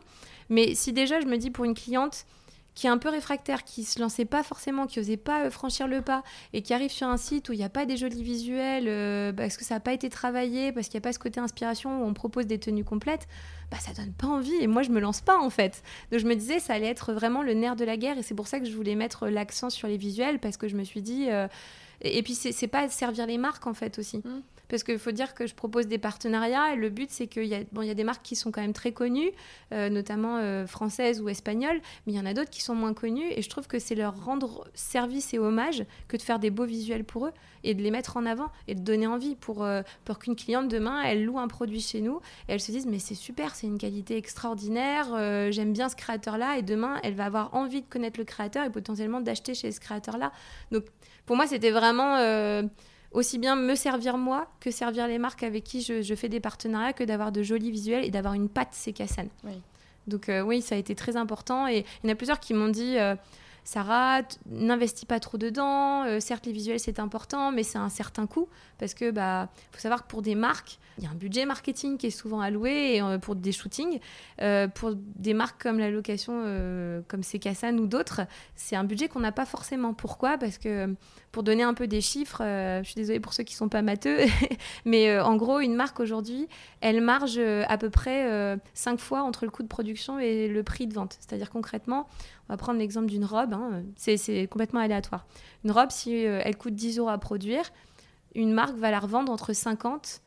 Mais si déjà je me dis pour une cliente, qui est un peu réfractaire, qui se lançait pas forcément, qui osait pas euh, franchir le pas, et qui arrive sur un site où il n'y a pas des jolis visuels, euh, parce que ça n'a pas été travaillé, parce qu'il n'y a pas ce côté inspiration où on propose des tenues complètes, bah ça donne pas envie. Et moi, je me lance pas en fait. Donc je me disais, ça allait être vraiment le nerf de la guerre, et c'est pour ça que je voulais mettre l'accent sur les visuels, parce que je me suis dit. Euh, et puis c'est pas servir les marques en fait aussi. Mmh. Parce qu'il faut dire que je propose des partenariats et le but c'est qu'il y, a, bon, y a des marques qui sont quand même très connues, euh, notamment euh, françaises ou espagnoles, mais il y en a d'autres qui sont moins connues et je trouve que c'est leur rendre service et hommage que de faire des beaux visuels pour eux et de les mettre en avant et de donner envie pour, euh, pour qu'une cliente demain, elle loue un produit chez nous et elle se dise mais c'est super, c'est une qualité extraordinaire, j'aime bien ce créateur-là et demain elle va avoir envie de connaître le créateur et potentiellement d'acheter chez ce créateur-là. Donc pour moi c'était vraiment aussi bien me servir moi que servir les marques avec qui je, fais des partenariats que d'avoir de jolis visuels et d'avoir une patte c'est Oui. Donc euh, oui, ça a été très important et il y en a plusieurs qui m'ont dit euh, Sarah, n'investis pas trop dedans. Euh, certes, les visuels c'est important, mais c'est un certain coût parce que bah faut savoir que pour des marques, il y a un budget marketing qui est souvent alloué et, pour des shootings. pour des marques comme la location, comme Cassan ou d'autres, c'est un budget qu'on n'a pas forcément. Pourquoi? Parce que pour donner un peu des chiffres, euh, je suis désolée pour ceux qui sont pas matheux, (laughs) mais euh, en gros, une marque aujourd'hui, elle marge euh, à peu près 5 fois entre le coût de production et le prix de vente. C'est-à-dire concrètement, on va prendre l'exemple d'une robe, hein, c'est complètement aléatoire. Une robe, si elle coûte 10 euros à produire, une marque va la revendre entre 50,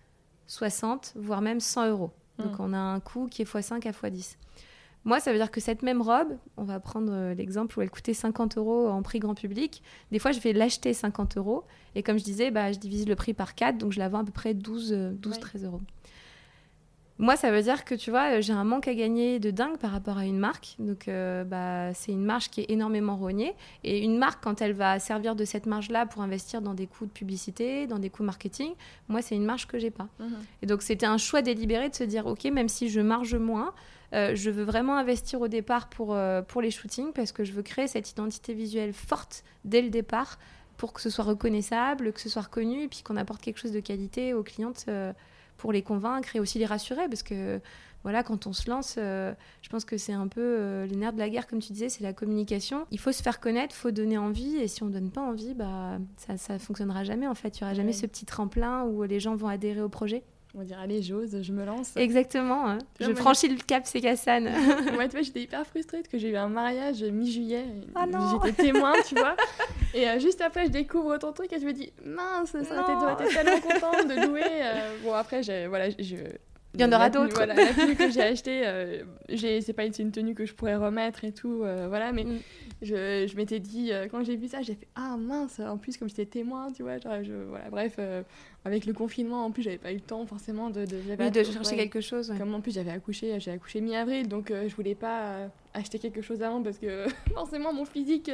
60, voire même 100 euros. Donc mmh. on a un coût qui est x5 à x10. Moi, ça veut dire que cette même robe, on va prendre euh, l'exemple où elle coûtait 50 euros en prix grand public. Des fois, je vais l'acheter 50 euros. Et comme je disais, bah, je divise le prix par 4, donc je la vends à peu près 12, 12 13 euros. Moi, ça veut dire que tu vois, j'ai un manque à gagner de dingue par rapport à une marque. Donc, euh, bah, c'est une marge qui est énormément rognée. Et une marque, quand elle va servir de cette marge-là pour investir dans des coûts de publicité, dans des coûts marketing, moi, c'est une marge que j'ai pas. Mhm. Et donc, c'était un choix délibéré de se dire, ok, même si je marge moins, euh, je veux vraiment investir au départ pour, euh, pour les shootings parce que je veux créer cette identité visuelle forte dès le départ pour que ce soit reconnaissable, que ce soit reconnu et puis qu'on apporte quelque chose de qualité aux clientes euh, pour les convaincre et aussi les rassurer parce que voilà, quand on se lance, je pense que c'est un peu les nerfs de la guerre, comme tu disais, c'est la communication. Il faut se faire connaître, il faut donner envie, et si on ne donne pas envie, bah, ça ne fonctionnera jamais en fait. Il n'y aura jamais ce petit tremplin où les gens vont adhérer au projet. On va dire, allez, j'ose, je me lance. Exactement. Hein. Je franchis le cap, c'est Kassan. (laughs) ouais, tu vois, j'étais hyper frustrée parce que j'ai eu un mariage mi-juillet. Ah J'étais témoin, tu vois. Et euh, juste après, je découvre ton truc et je me dis, mince, ça été tellement contente de louer. Euh. bon, après, voilà, je, il y en aura d'autres. Voilà, la tenue que (laughs) j'ai achetée, euh, c'est pas une, tenue que je pourrais remettre et tout, euh, voilà, mais mm. je, je m'étais dit, euh, quand j'ai vu ça, j'ai fait Ah mince, en plus, comme j'étais témoin, tu vois, genre, je, voilà, bref, euh, avec le confinement, en plus, j'avais pas eu le temps forcément de, de, de chercher quelque chose. Comme en plus, j'avais accouché, j'ai accouché mi-avril, donc je voulais pas acheter quelque chose avant parce que (laughs) forcément, mon physique,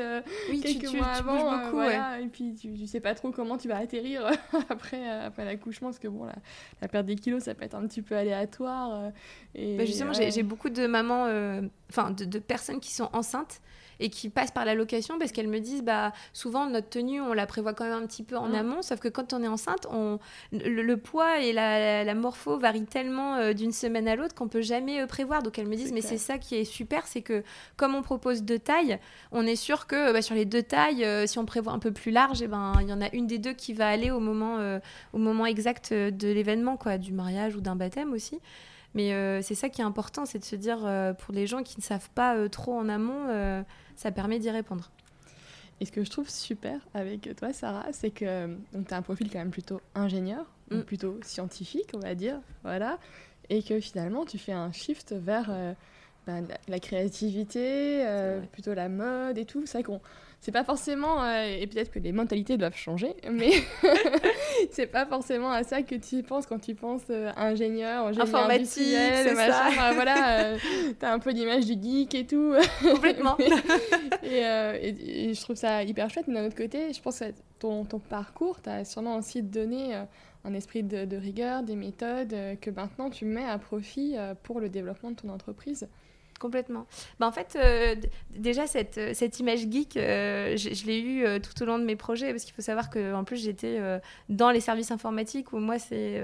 oui, quelques tu, mois avant, beaucoup, voilà, et puis tu, tu, sais pas trop comment tu vas atterrir (laughs) après, après l'accouchement, parce que bon, la, la perte des kilos, ça peut être un petit peu aléatoire. et, bah, justement, j'ai beaucoup de mamans, euh, enfin de, personnes qui sont enceintes et qui passent par la location parce qu'elles me disent bah souvent notre tenue on la prévoit quand même un petit peu en amont sauf que quand on est enceinte on le, poids et la, morpho varient tellement euh, d'une semaine à l'autre qu'on peut jamais euh, prévoir. Donc elles me disent mais c'est ça qui est super c'est que comme on propose deux tailles on est sûr que bah, sur les deux tailles si on prévoit un peu plus large et eh ben il y en a une des deux qui va aller au moment au moment exact de l'événement quoi du mariage ou d'un baptême aussi. Mais euh, c'est ça qui est important, c'est de se dire, euh, pour les gens qui ne savent pas euh, trop en amont, ça permet d'y répondre. Et ce que je trouve super avec toi, Sarah, c'est que tu as un profil quand même plutôt ingénieur, mm. plutôt scientifique, on va dire, voilà, et que finalement, tu fais un shift vers ben, la, créativité, plutôt la mode et tout. C'est vrai qu'on c'est pas forcément, euh, et peut-être que les mentalités doivent changer, mais (laughs) c'est pas forcément à ça que tu penses quand tu penses euh, ingénieur, ingénieur informatique, machin. voilà, euh, (laughs) t'as un peu l'image du geek et tout. Complètement. (laughs) et, et, je trouve ça hyper chouette, mais d'un autre côté, je pense que ton, ton parcours t'as sûrement aussi donné un esprit de, de, rigueur, des méthodes que maintenant tu mets à profit pour le développement de ton entreprise. Complètement. Bah, en fait, euh, déjà, cette, euh, cette image geek, euh, je, l'ai eue tout au long de mes projets, parce qu'il faut savoir qu'en plus, j'étais dans les services informatiques, où moi, c'est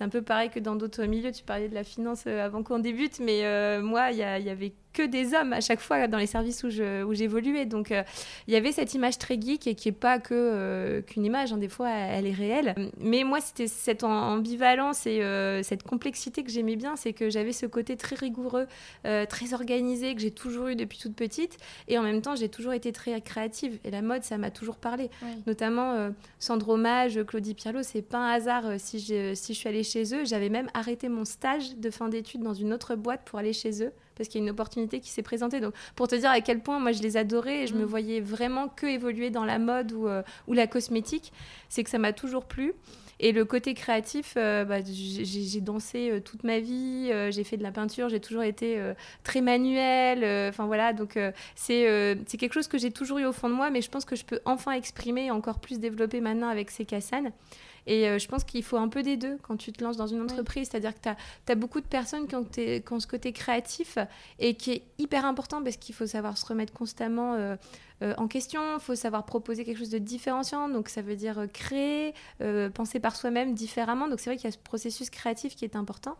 un peu pareil que dans d'autres milieux. Tu parlais de la finance avant qu'on débute, mais moi, il y, avait que des hommes à chaque fois dans les services où j'évoluais. Où Donc, il y avait cette image très geek et qui n'est pas que qu'une image. Hein. des fois, elle est réelle. Mais moi, c'était cette ambivalence et cette complexité que j'aimais bien, c'est que j'avais ce côté très rigoureux, très organisé que j'ai toujours eu depuis toute petite. Et en même temps, j'ai toujours été très créative. Et la mode, ça m'a toujours parlé. Notamment Sandro Mage, Claudie Pierlot, c'est pas un hasard si, je, si je suis allée chez eux. J'avais même arrêté mon stage de fin d'études dans une autre boîte pour aller chez eux parce qu'il y a une opportunité qui s'est présentée. Donc, pour te dire à quel point moi je les adorais et je me mm. voyais vraiment que évoluer dans la mode ou, euh, ou la cosmétique, c'est que ça m'a toujours plu. Et le côté créatif, euh, bah, j'ai dansé euh, toute ma vie, j'ai fait de la peinture, j'ai toujours été très manuel. Enfin voilà, donc c'est c'est quelque chose que j'ai toujours eu au fond de moi, mais je pense que je peux enfin exprimer et encore plus développer maintenant avec ces Cassanes. Et euh, je pense qu'il faut un peu des deux quand tu te lances dans une entreprise. C'est-à-dire que tu as, beaucoup de personnes qui ont, qui ont, ce côté créatif et qui est hyper important parce qu'il faut savoir se remettre constamment euh, euh, en question. Il faut savoir proposer quelque chose de différenciant. Donc ça veut dire créer, penser par soi-même différemment. Donc c'est vrai qu'il y a ce processus créatif qui est important.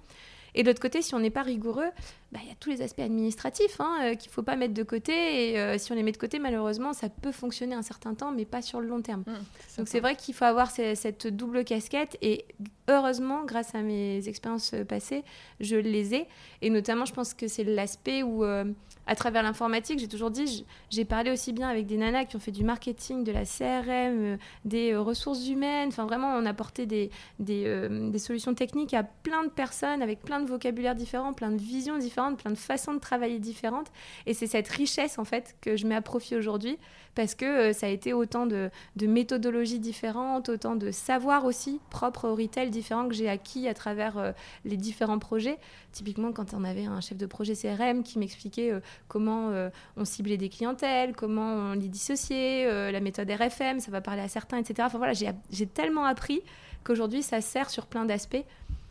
Et de l'autre côté, si on n'est pas rigoureux, bah, il y a tous les aspects administratifs hein, euh, qu'il ne faut pas mettre de côté. Et euh, si on les met de côté, malheureusement, ça peut fonctionner un certain temps, mais pas sur le long terme. Mmh, Donc c'est vrai qu'il faut avoir cette double casquette. Et heureusement, grâce à mes expériences passées, je les ai. Et notamment, je pense que c'est l'aspect où euh, à travers l'informatique, j'ai toujours dit, j'ai parlé aussi bien avec des nanas qui ont fait du marketing, de la CRM, euh, des euh, ressources humaines. Enfin, vraiment, on a apporté des, des, euh, des, solutions techniques à plein de personnes avec plein de vocabulaires différents, plein de visions différentes, plein de façons de travailler différentes. Et c'est cette richesse, en fait, que je mets à profit aujourd'hui parce que ça a été autant de, méthodologies différentes, autant de savoirs aussi propres au retail différents que j'ai acquis à travers les différents projets. Typiquement, quand on avait un chef de projet CRM qui m'expliquait comment euh, on ciblait des clientèles, comment on les dissociait, euh, la méthode RFM, ça va parler à certains, etc. Enfin voilà, j'ai tellement appris qu'aujourd'hui, ça sert sur plein d'aspects.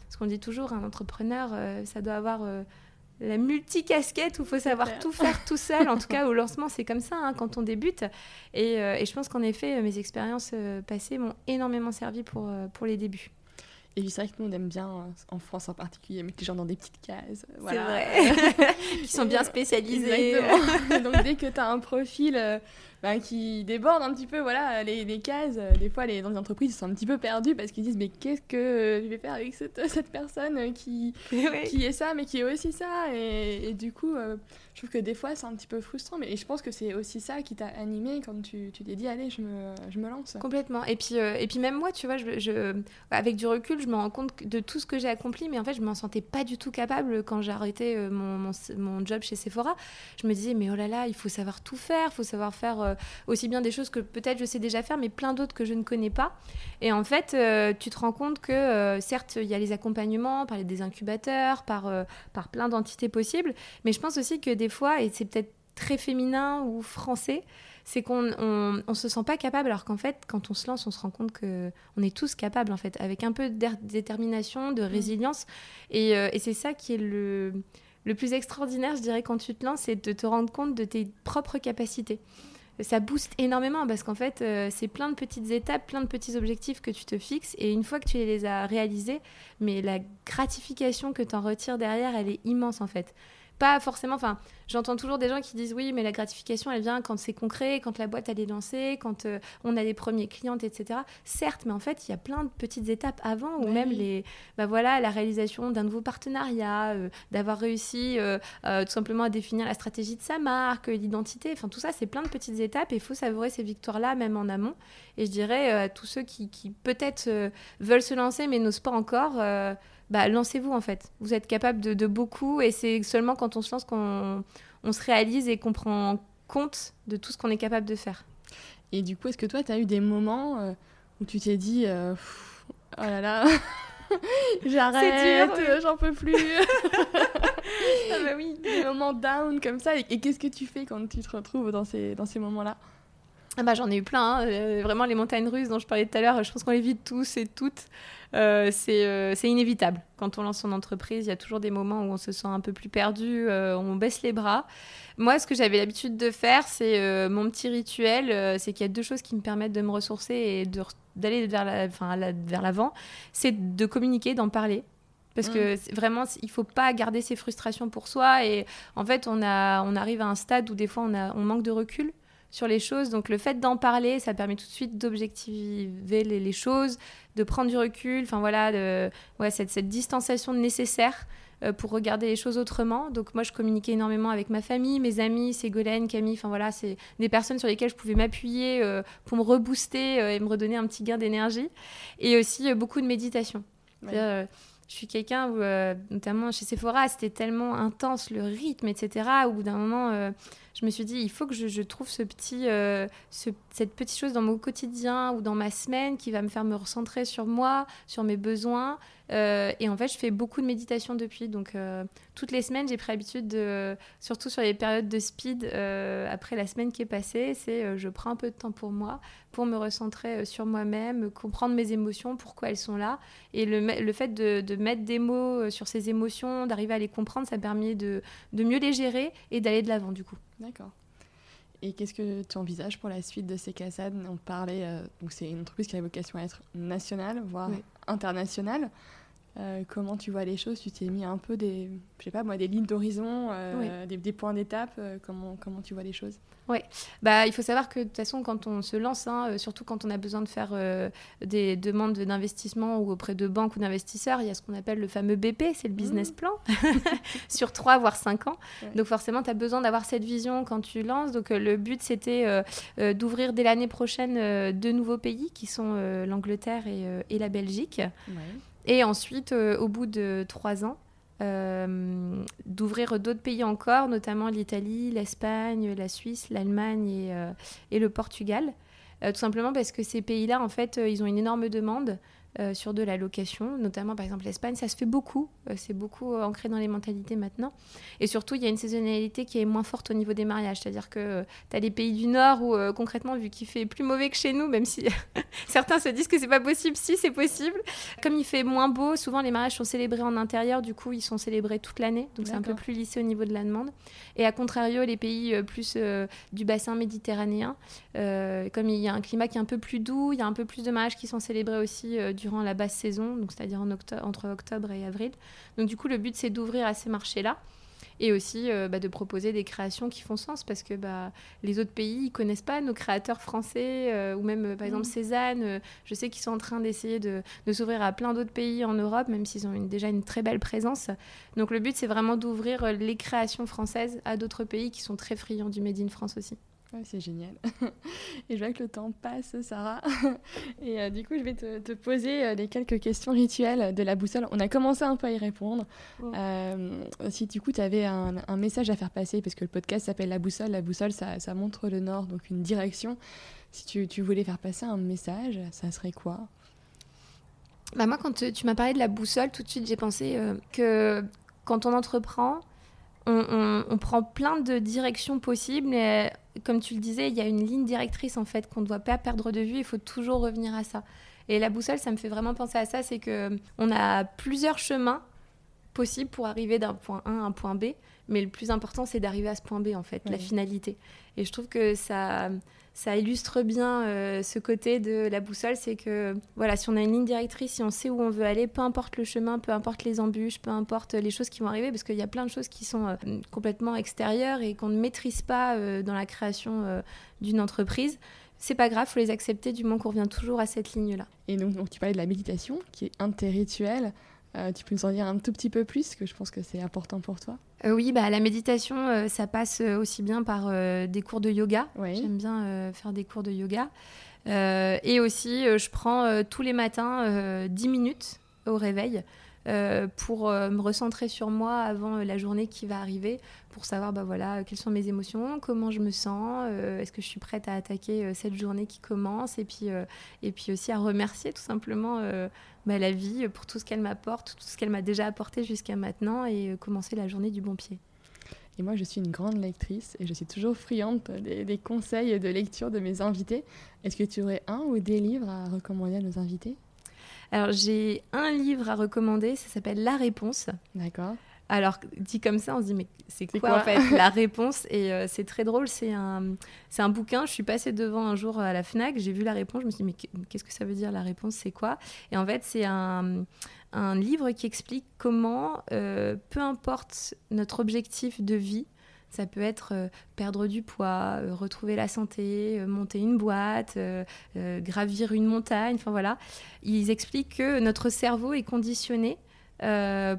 Parce qu'on dit toujours, un entrepreneur, euh, ça doit avoir la multicasquette où il faut savoir tout faire tout seul. En tout cas, (laughs) au lancement, c'est comme ça hein, quand on débute. Et, et je pense qu'en effet, mes expériences passées m'ont énormément servi pour, pour les débuts. Et c'est vrai que nous, on aime bien, euh, en France en particulier, mettre les gens dans des petites cases. C'est vrai. (laughs) Qui sont bien spécialisés. Exactement. (laughs) Donc, dès que tu as un profil euh, ben, qui déborde un petit peu voilà, les, les cases, euh, des fois, les, dans les entreprises, ils sont un petit peu perdus parce qu'ils disent Mais qu'est-ce que je vais faire avec cette, (laughs) cette personne qui, (laughs) qui est ça, mais qui est aussi ça? Et, et du coup, je trouve que des fois, c'est un petit peu frustrant. Mais je pense que c'est aussi ça qui t'a animé quand tu t'es dit Allez, je me, je me lance. Complètement. Et puis, et puis, même moi, tu vois, je, je, avec du recul, je me rends compte de tout ce que j'ai accompli, mais en fait, je m'en sentais pas du tout capable quand j'ai arrêté euh, mon, mon, job chez Sephora. Je me disais, mais oh là là, il faut savoir tout faire, il faut savoir faire euh, aussi bien des choses que peut-être je sais déjà faire, mais plein d'autres que je ne connais pas. Et en fait, euh, tu te rends compte que certes, il y a les accompagnements par des incubateurs, par, par plein d'entités possibles, mais je pense aussi que des fois, et c'est peut-être très féminin ou français, c'est qu'on on, se sent pas capable, alors qu'en fait, quand on se lance, on se rend compte que on est tous capables, en fait, avec un peu de détermination, de mm. résilience. Euh, et, c'est ça qui est le, le plus extraordinaire, je dirais, quand tu te lances, c'est de te rendre compte de tes propres capacités ça booste énormément parce qu'en fait, euh, c'est plein de petites étapes, plein de petits objectifs que tu te fixes et une fois que tu les as réalisés, mais la gratification que tu en retires derrière, elle est immense en fait pas forcément. Enfin, j'entends toujours des gens qui disent oui, mais la gratification, elle vient quand c'est concret, quand la boîte elle est lancée, quand euh, on a les premiers clients, etc. Certes, mais en fait, il y a plein de petites étapes avant, ou même les, bah voilà, la réalisation d'un nouveau partenariat, euh, d'avoir réussi euh, tout simplement à définir la stratégie de sa marque, l'identité. Enfin, tout ça, c'est plein de petites étapes et il faut savourer ces victoires-là, même en amont. Et je dirais à tous ceux qui, qui peut-être veulent se lancer mais n'osent pas encore bah, lancez-vous en fait. Vous êtes capable de, beaucoup et c'est seulement quand on se lance qu'on on se réalise et qu'on prend compte de tout ce qu'on est capable de faire. Et du coup, est-ce que toi, tu as eu des moments euh, où tu t'es dit euh, Oh là là (laughs) J'arrête, euh, j'en peux plus. (laughs) ah bah oui, des moments down comme ça. Et, qu'est-ce que tu fais quand tu te retrouves dans ces, dans ces moments-là? Ah bah, J'en ai eu plein. Hein. vraiment, les montagnes russes dont je parlais tout à l'heure, je pense qu'on les vit tous et toutes. Euh, euh, c'est inévitable. Quand on lance son entreprise, il y a toujours des moments où on se sent un peu plus perdu, euh, on baisse les bras. Moi, ce que j'avais l'habitude de faire, c'est mon petit rituel, c'est qu'il y a deux choses qui me permettent de me ressourcer et d'aller vers l'avant. c'est de communiquer, d'en parler Parce que mm. vraiment, il faut pas garder ses frustrations pour soi. Et en fait, on, a, on arrive à un stade où des fois, on, a, on manque de recul sur les choses. Donc le fait d'en parler, ça permet tout de suite d'objectiver les, choses, de prendre du recul. Enfin voilà, de, ouais, cette, cette distanciation nécessaire euh, pour regarder les choses autrement. Donc moi, je communiquais énormément avec ma famille, mes amis, Ségolène, Camille, enfin voilà, c'est des personnes sur lesquelles je pouvais m'appuyer euh, pour me rebooster euh, et me redonner un petit gain d'énergie. Et aussi beaucoup de méditation. Je suis quelqu'un où, notamment chez Sephora, c'était tellement intense le rythme, etc. Au bout d'un moment, je me suis dit, il faut que je, trouve ce petit, euh, cette petite chose dans mon quotidien ou dans ma semaine qui va me faire me recentrer sur moi, sur mes besoins. Euh, et en fait, je fais beaucoup de méditation depuis. Donc, euh, toutes les semaines, j'ai pris l'habitude de, surtout sur les périodes de speed, après la semaine qui est passée, c'est je prends un peu de temps pour moi, pour me recentrer sur moi-même, comprendre mes émotions, pourquoi elles sont là. Et le, le fait de, de, mettre des mots sur ces émotions, d'arriver à les comprendre, ça permet de, de mieux les gérer et d'aller de l'avant, du coup. D'accord. Et qu'est-ce que tu envisages pour la suite de ces casades On parlait, euh, donc c'est une entreprise qui a vocation à être nationale, voire internationale. Euh, comment tu vois les choses? Tu t'es mis un peu des, je sais pas moi, des lignes d'horizon, euh, des, points d'étape. Euh, comment, comment tu vois les choses? Oui, bah, il faut savoir que de toute façon, quand on se lance, hein, surtout quand on a besoin de faire des demandes d'investissement ou auprès de banques ou d'investisseurs, il y a ce qu'on appelle le fameux BP, c'est le business mmh. plan, (laughs) sur 3 voire 5 ans. Donc forcément, tu as besoin d'avoir cette vision quand tu lances. Donc le but, c'était d'ouvrir dès l'année prochaine deux nouveaux pays qui sont l'Angleterre et, et, la Belgique. Et ensuite, euh, au bout de trois ans, euh, d'ouvrir d'autres pays encore, notamment l'Italie, l'Espagne, la Suisse, l'Allemagne et, euh, et, le Portugal. tout simplement parce que ces pays-là, en fait, ils ont une énorme demande. Euh, sur de la location, notamment par exemple l'Espagne, ça se fait beaucoup, euh, c'est beaucoup euh, ancré dans les mentalités maintenant. Et surtout, il y a une saisonnalité qui est moins forte au niveau des mariages, c'est-à-dire que tu as les pays du Nord où concrètement, vu qu'il fait plus mauvais que chez nous, même si (laughs) certains se disent que c'est pas possible, si c'est possible, comme il fait moins beau, souvent les mariages sont célébrés en intérieur, du coup ils sont célébrés toute l'année, donc c'est un peu plus lissé au niveau de la demande. Et à contrario, les pays plus du bassin méditerranéen, comme il y a un climat qui est un peu plus doux, il y a un peu plus de mariages qui sont célébrés aussi du durant la basse saison, donc c'est-à-dire en entre octobre et avril. Donc du coup, le but c'est d'ouvrir à ces marchés-là et aussi euh, bah, de proposer des créations qui font sens parce que bah, les autres pays ils connaissent pas nos créateurs français euh, ou même euh, par exemple mmh. Cézanne je sais qu'ils sont en train d'essayer de, s'ouvrir à plein d'autres pays en Europe même s'ils ont une, déjà une très belle présence donc le but c'est vraiment d'ouvrir les créations françaises à d'autres pays qui sont très friands du Made in France aussi c'est génial. (laughs) et je vois que le temps passe, Sarah. (laughs) et euh, du coup, je vais te, poser euh, les quelques questions rituelles de la boussole. On a commencé un peu à y répondre. Euh, si du coup, tu avais un, message à faire passer, parce que le podcast s'appelle La boussole. La boussole, ça, montre le nord, donc une direction. Si tu, voulais faire passer un message, ça serait quoi? Bah Moi, quand tu, m'as parlé de la boussole, tout de suite, j'ai pensé que quand on entreprend, on, prend plein de directions possibles, mais comme tu le disais, il y a une ligne directrice en fait qu'on ne doit pas perdre de vue. Il faut toujours revenir à ça. Et la boussole, ça me fait vraiment penser à ça, c'est que on a plusieurs chemins possibles pour arriver d'un point A à un point B, mais le plus important, c'est d'arriver à ce point B en fait, la finalité. Et je trouve que ça ça illustre bien euh, ce côté de la boussole, c'est que voilà, si on a une ligne directrice, si on sait où on veut aller, peu importe le chemin, peu importe les embûches, peu importe les choses qui vont arriver, parce qu'il y a plein de choses qui sont euh, complètement extérieures et qu'on ne maîtrise pas euh, dans la création d'une entreprise c'est pas grave, faut les accepter du moment qu'on revient toujours à cette ligne-là. Et donc, donc, tu parlais de la méditation, qui est un. Euh, tu peux nous en dire un tout petit peu plus, que je pense que c'est important pour toi euh, Oui, bah, la méditation, euh, ça passe aussi bien par des cours de yoga. J'aime bien faire des cours de yoga. et aussi, je prends tous les matins 10 minutes au réveil pour me recentrer sur moi avant la journée qui va arriver, pour savoir bah, voilà, quelles sont mes émotions, comment je me sens, est-ce que je suis prête à attaquer cette journée qui commence, et puis, et puis aussi à remercier tout simplement bah, la vie pour tout ce qu'elle m'apporte, tout ce qu'elle m'a déjà apporté jusqu'à maintenant, et commencer la journée du bon pied. Et moi, je suis une grande lectrice et je suis toujours friande des, des conseils de lecture de mes invités. Est-ce que tu aurais un ou des livres à recommander à nos invités? Alors j'ai un livre à recommander, ça s'appelle La Réponse. D'accord. Alors, dit comme ça, on se dit, mais c'est quoi, en fait? La réponse Et euh, c'est très drôle, c'est un, un bouquin. Je suis passée devant un jour à la Fnac, j'ai vu la réponse, je me suis dit, mais qu'est-ce que ça veut dire la réponse C'est quoi? Et en fait, c'est un, un, livre qui explique comment, euh, peu importe notre objectif de vie, ça peut être euh, perdre du poids, retrouver la santé, monter une boîte, gravir une montagne, enfin voilà. Ils expliquent que notre cerveau est conditionné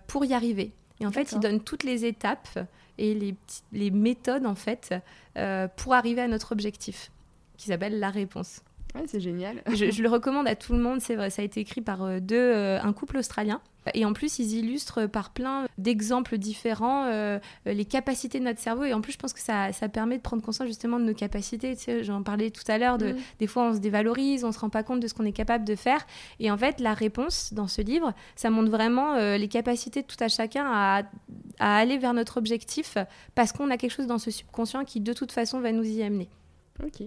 pour y arriver. Et en fait, il donne toutes les étapes et les, les méthodes en fait euh, pour arriver à notre objectif, qui s'appelle la réponse. Ouais, c'est génial. je, le (laughs) recommande à tout le monde. C'est vrai, ça a été écrit par euh, deux, euh, un couple australien. Et en plus, ils illustrent par plein d'exemples différents euh, les capacités de notre cerveau. Et en plus, je pense que ça, ça permet de prendre conscience justement de nos capacités. Tu sais, J'en parlais tout à l'heure, de, mm. des fois on se dévalorise, on se rend pas compte de ce qu'on est capable de faire. Et en fait, la réponse dans ce livre, ça montre vraiment euh, les capacités de tout à chacun à, à aller vers notre objectif parce qu'on a quelque chose dans ce subconscient qui de toute façon va nous y amener. Ok.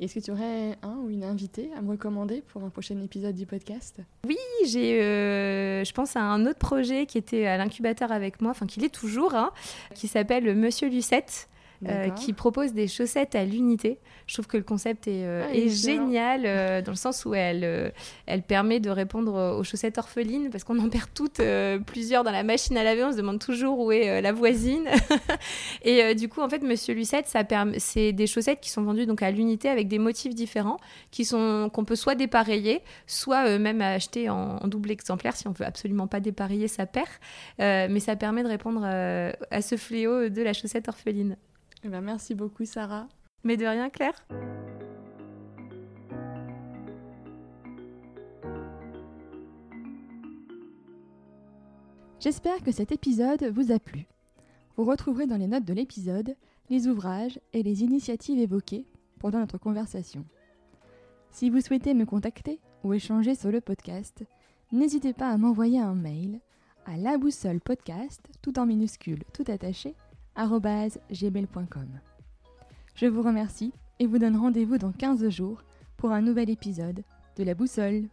Est-ce que tu aurais un ou une invitée à me recommander pour un prochain épisode du podcast? Oui, j'ai, euh, je pense à un autre projet qui était à l'incubateur avec moi, enfin qui l'est toujours, hein, qui s'appelle Monsieur Lucette. Euh, qui propose des chaussettes à l'unité. Je trouve que le concept est, euh, ah, génial euh, (laughs) dans le sens où elle, elle permet de répondre aux chaussettes orphelines parce qu'on en perd toutes plusieurs dans la machine à laver. On se demande toujours où est la voisine. (laughs) et du coup, en fait, Monsieur Lucette, ça c'est des chaussettes qui sont vendues donc à l'unité avec des motifs différents qui sont qu'on peut soit dépareiller, soit même acheter en, en, double exemplaire si on veut absolument pas dépareiller sa paire. mais ça permet de répondre à ce fléau de la chaussette orpheline. Eh ben, merci beaucoup, Sarah. Mais de rien, Claire. J'espère que cet épisode vous a plu. Vous retrouverez dans les notes de l'épisode les ouvrages et les initiatives évoquées pendant notre conversation. Si vous souhaitez me contacter ou échanger sur le podcast, n'hésitez pas à m'envoyer un mail à la boussole podcast, tout en minuscule, tout attaché, gmail.com. Je vous remercie et vous donne rendez-vous dans 15 jours pour un nouvel épisode de La Boussole.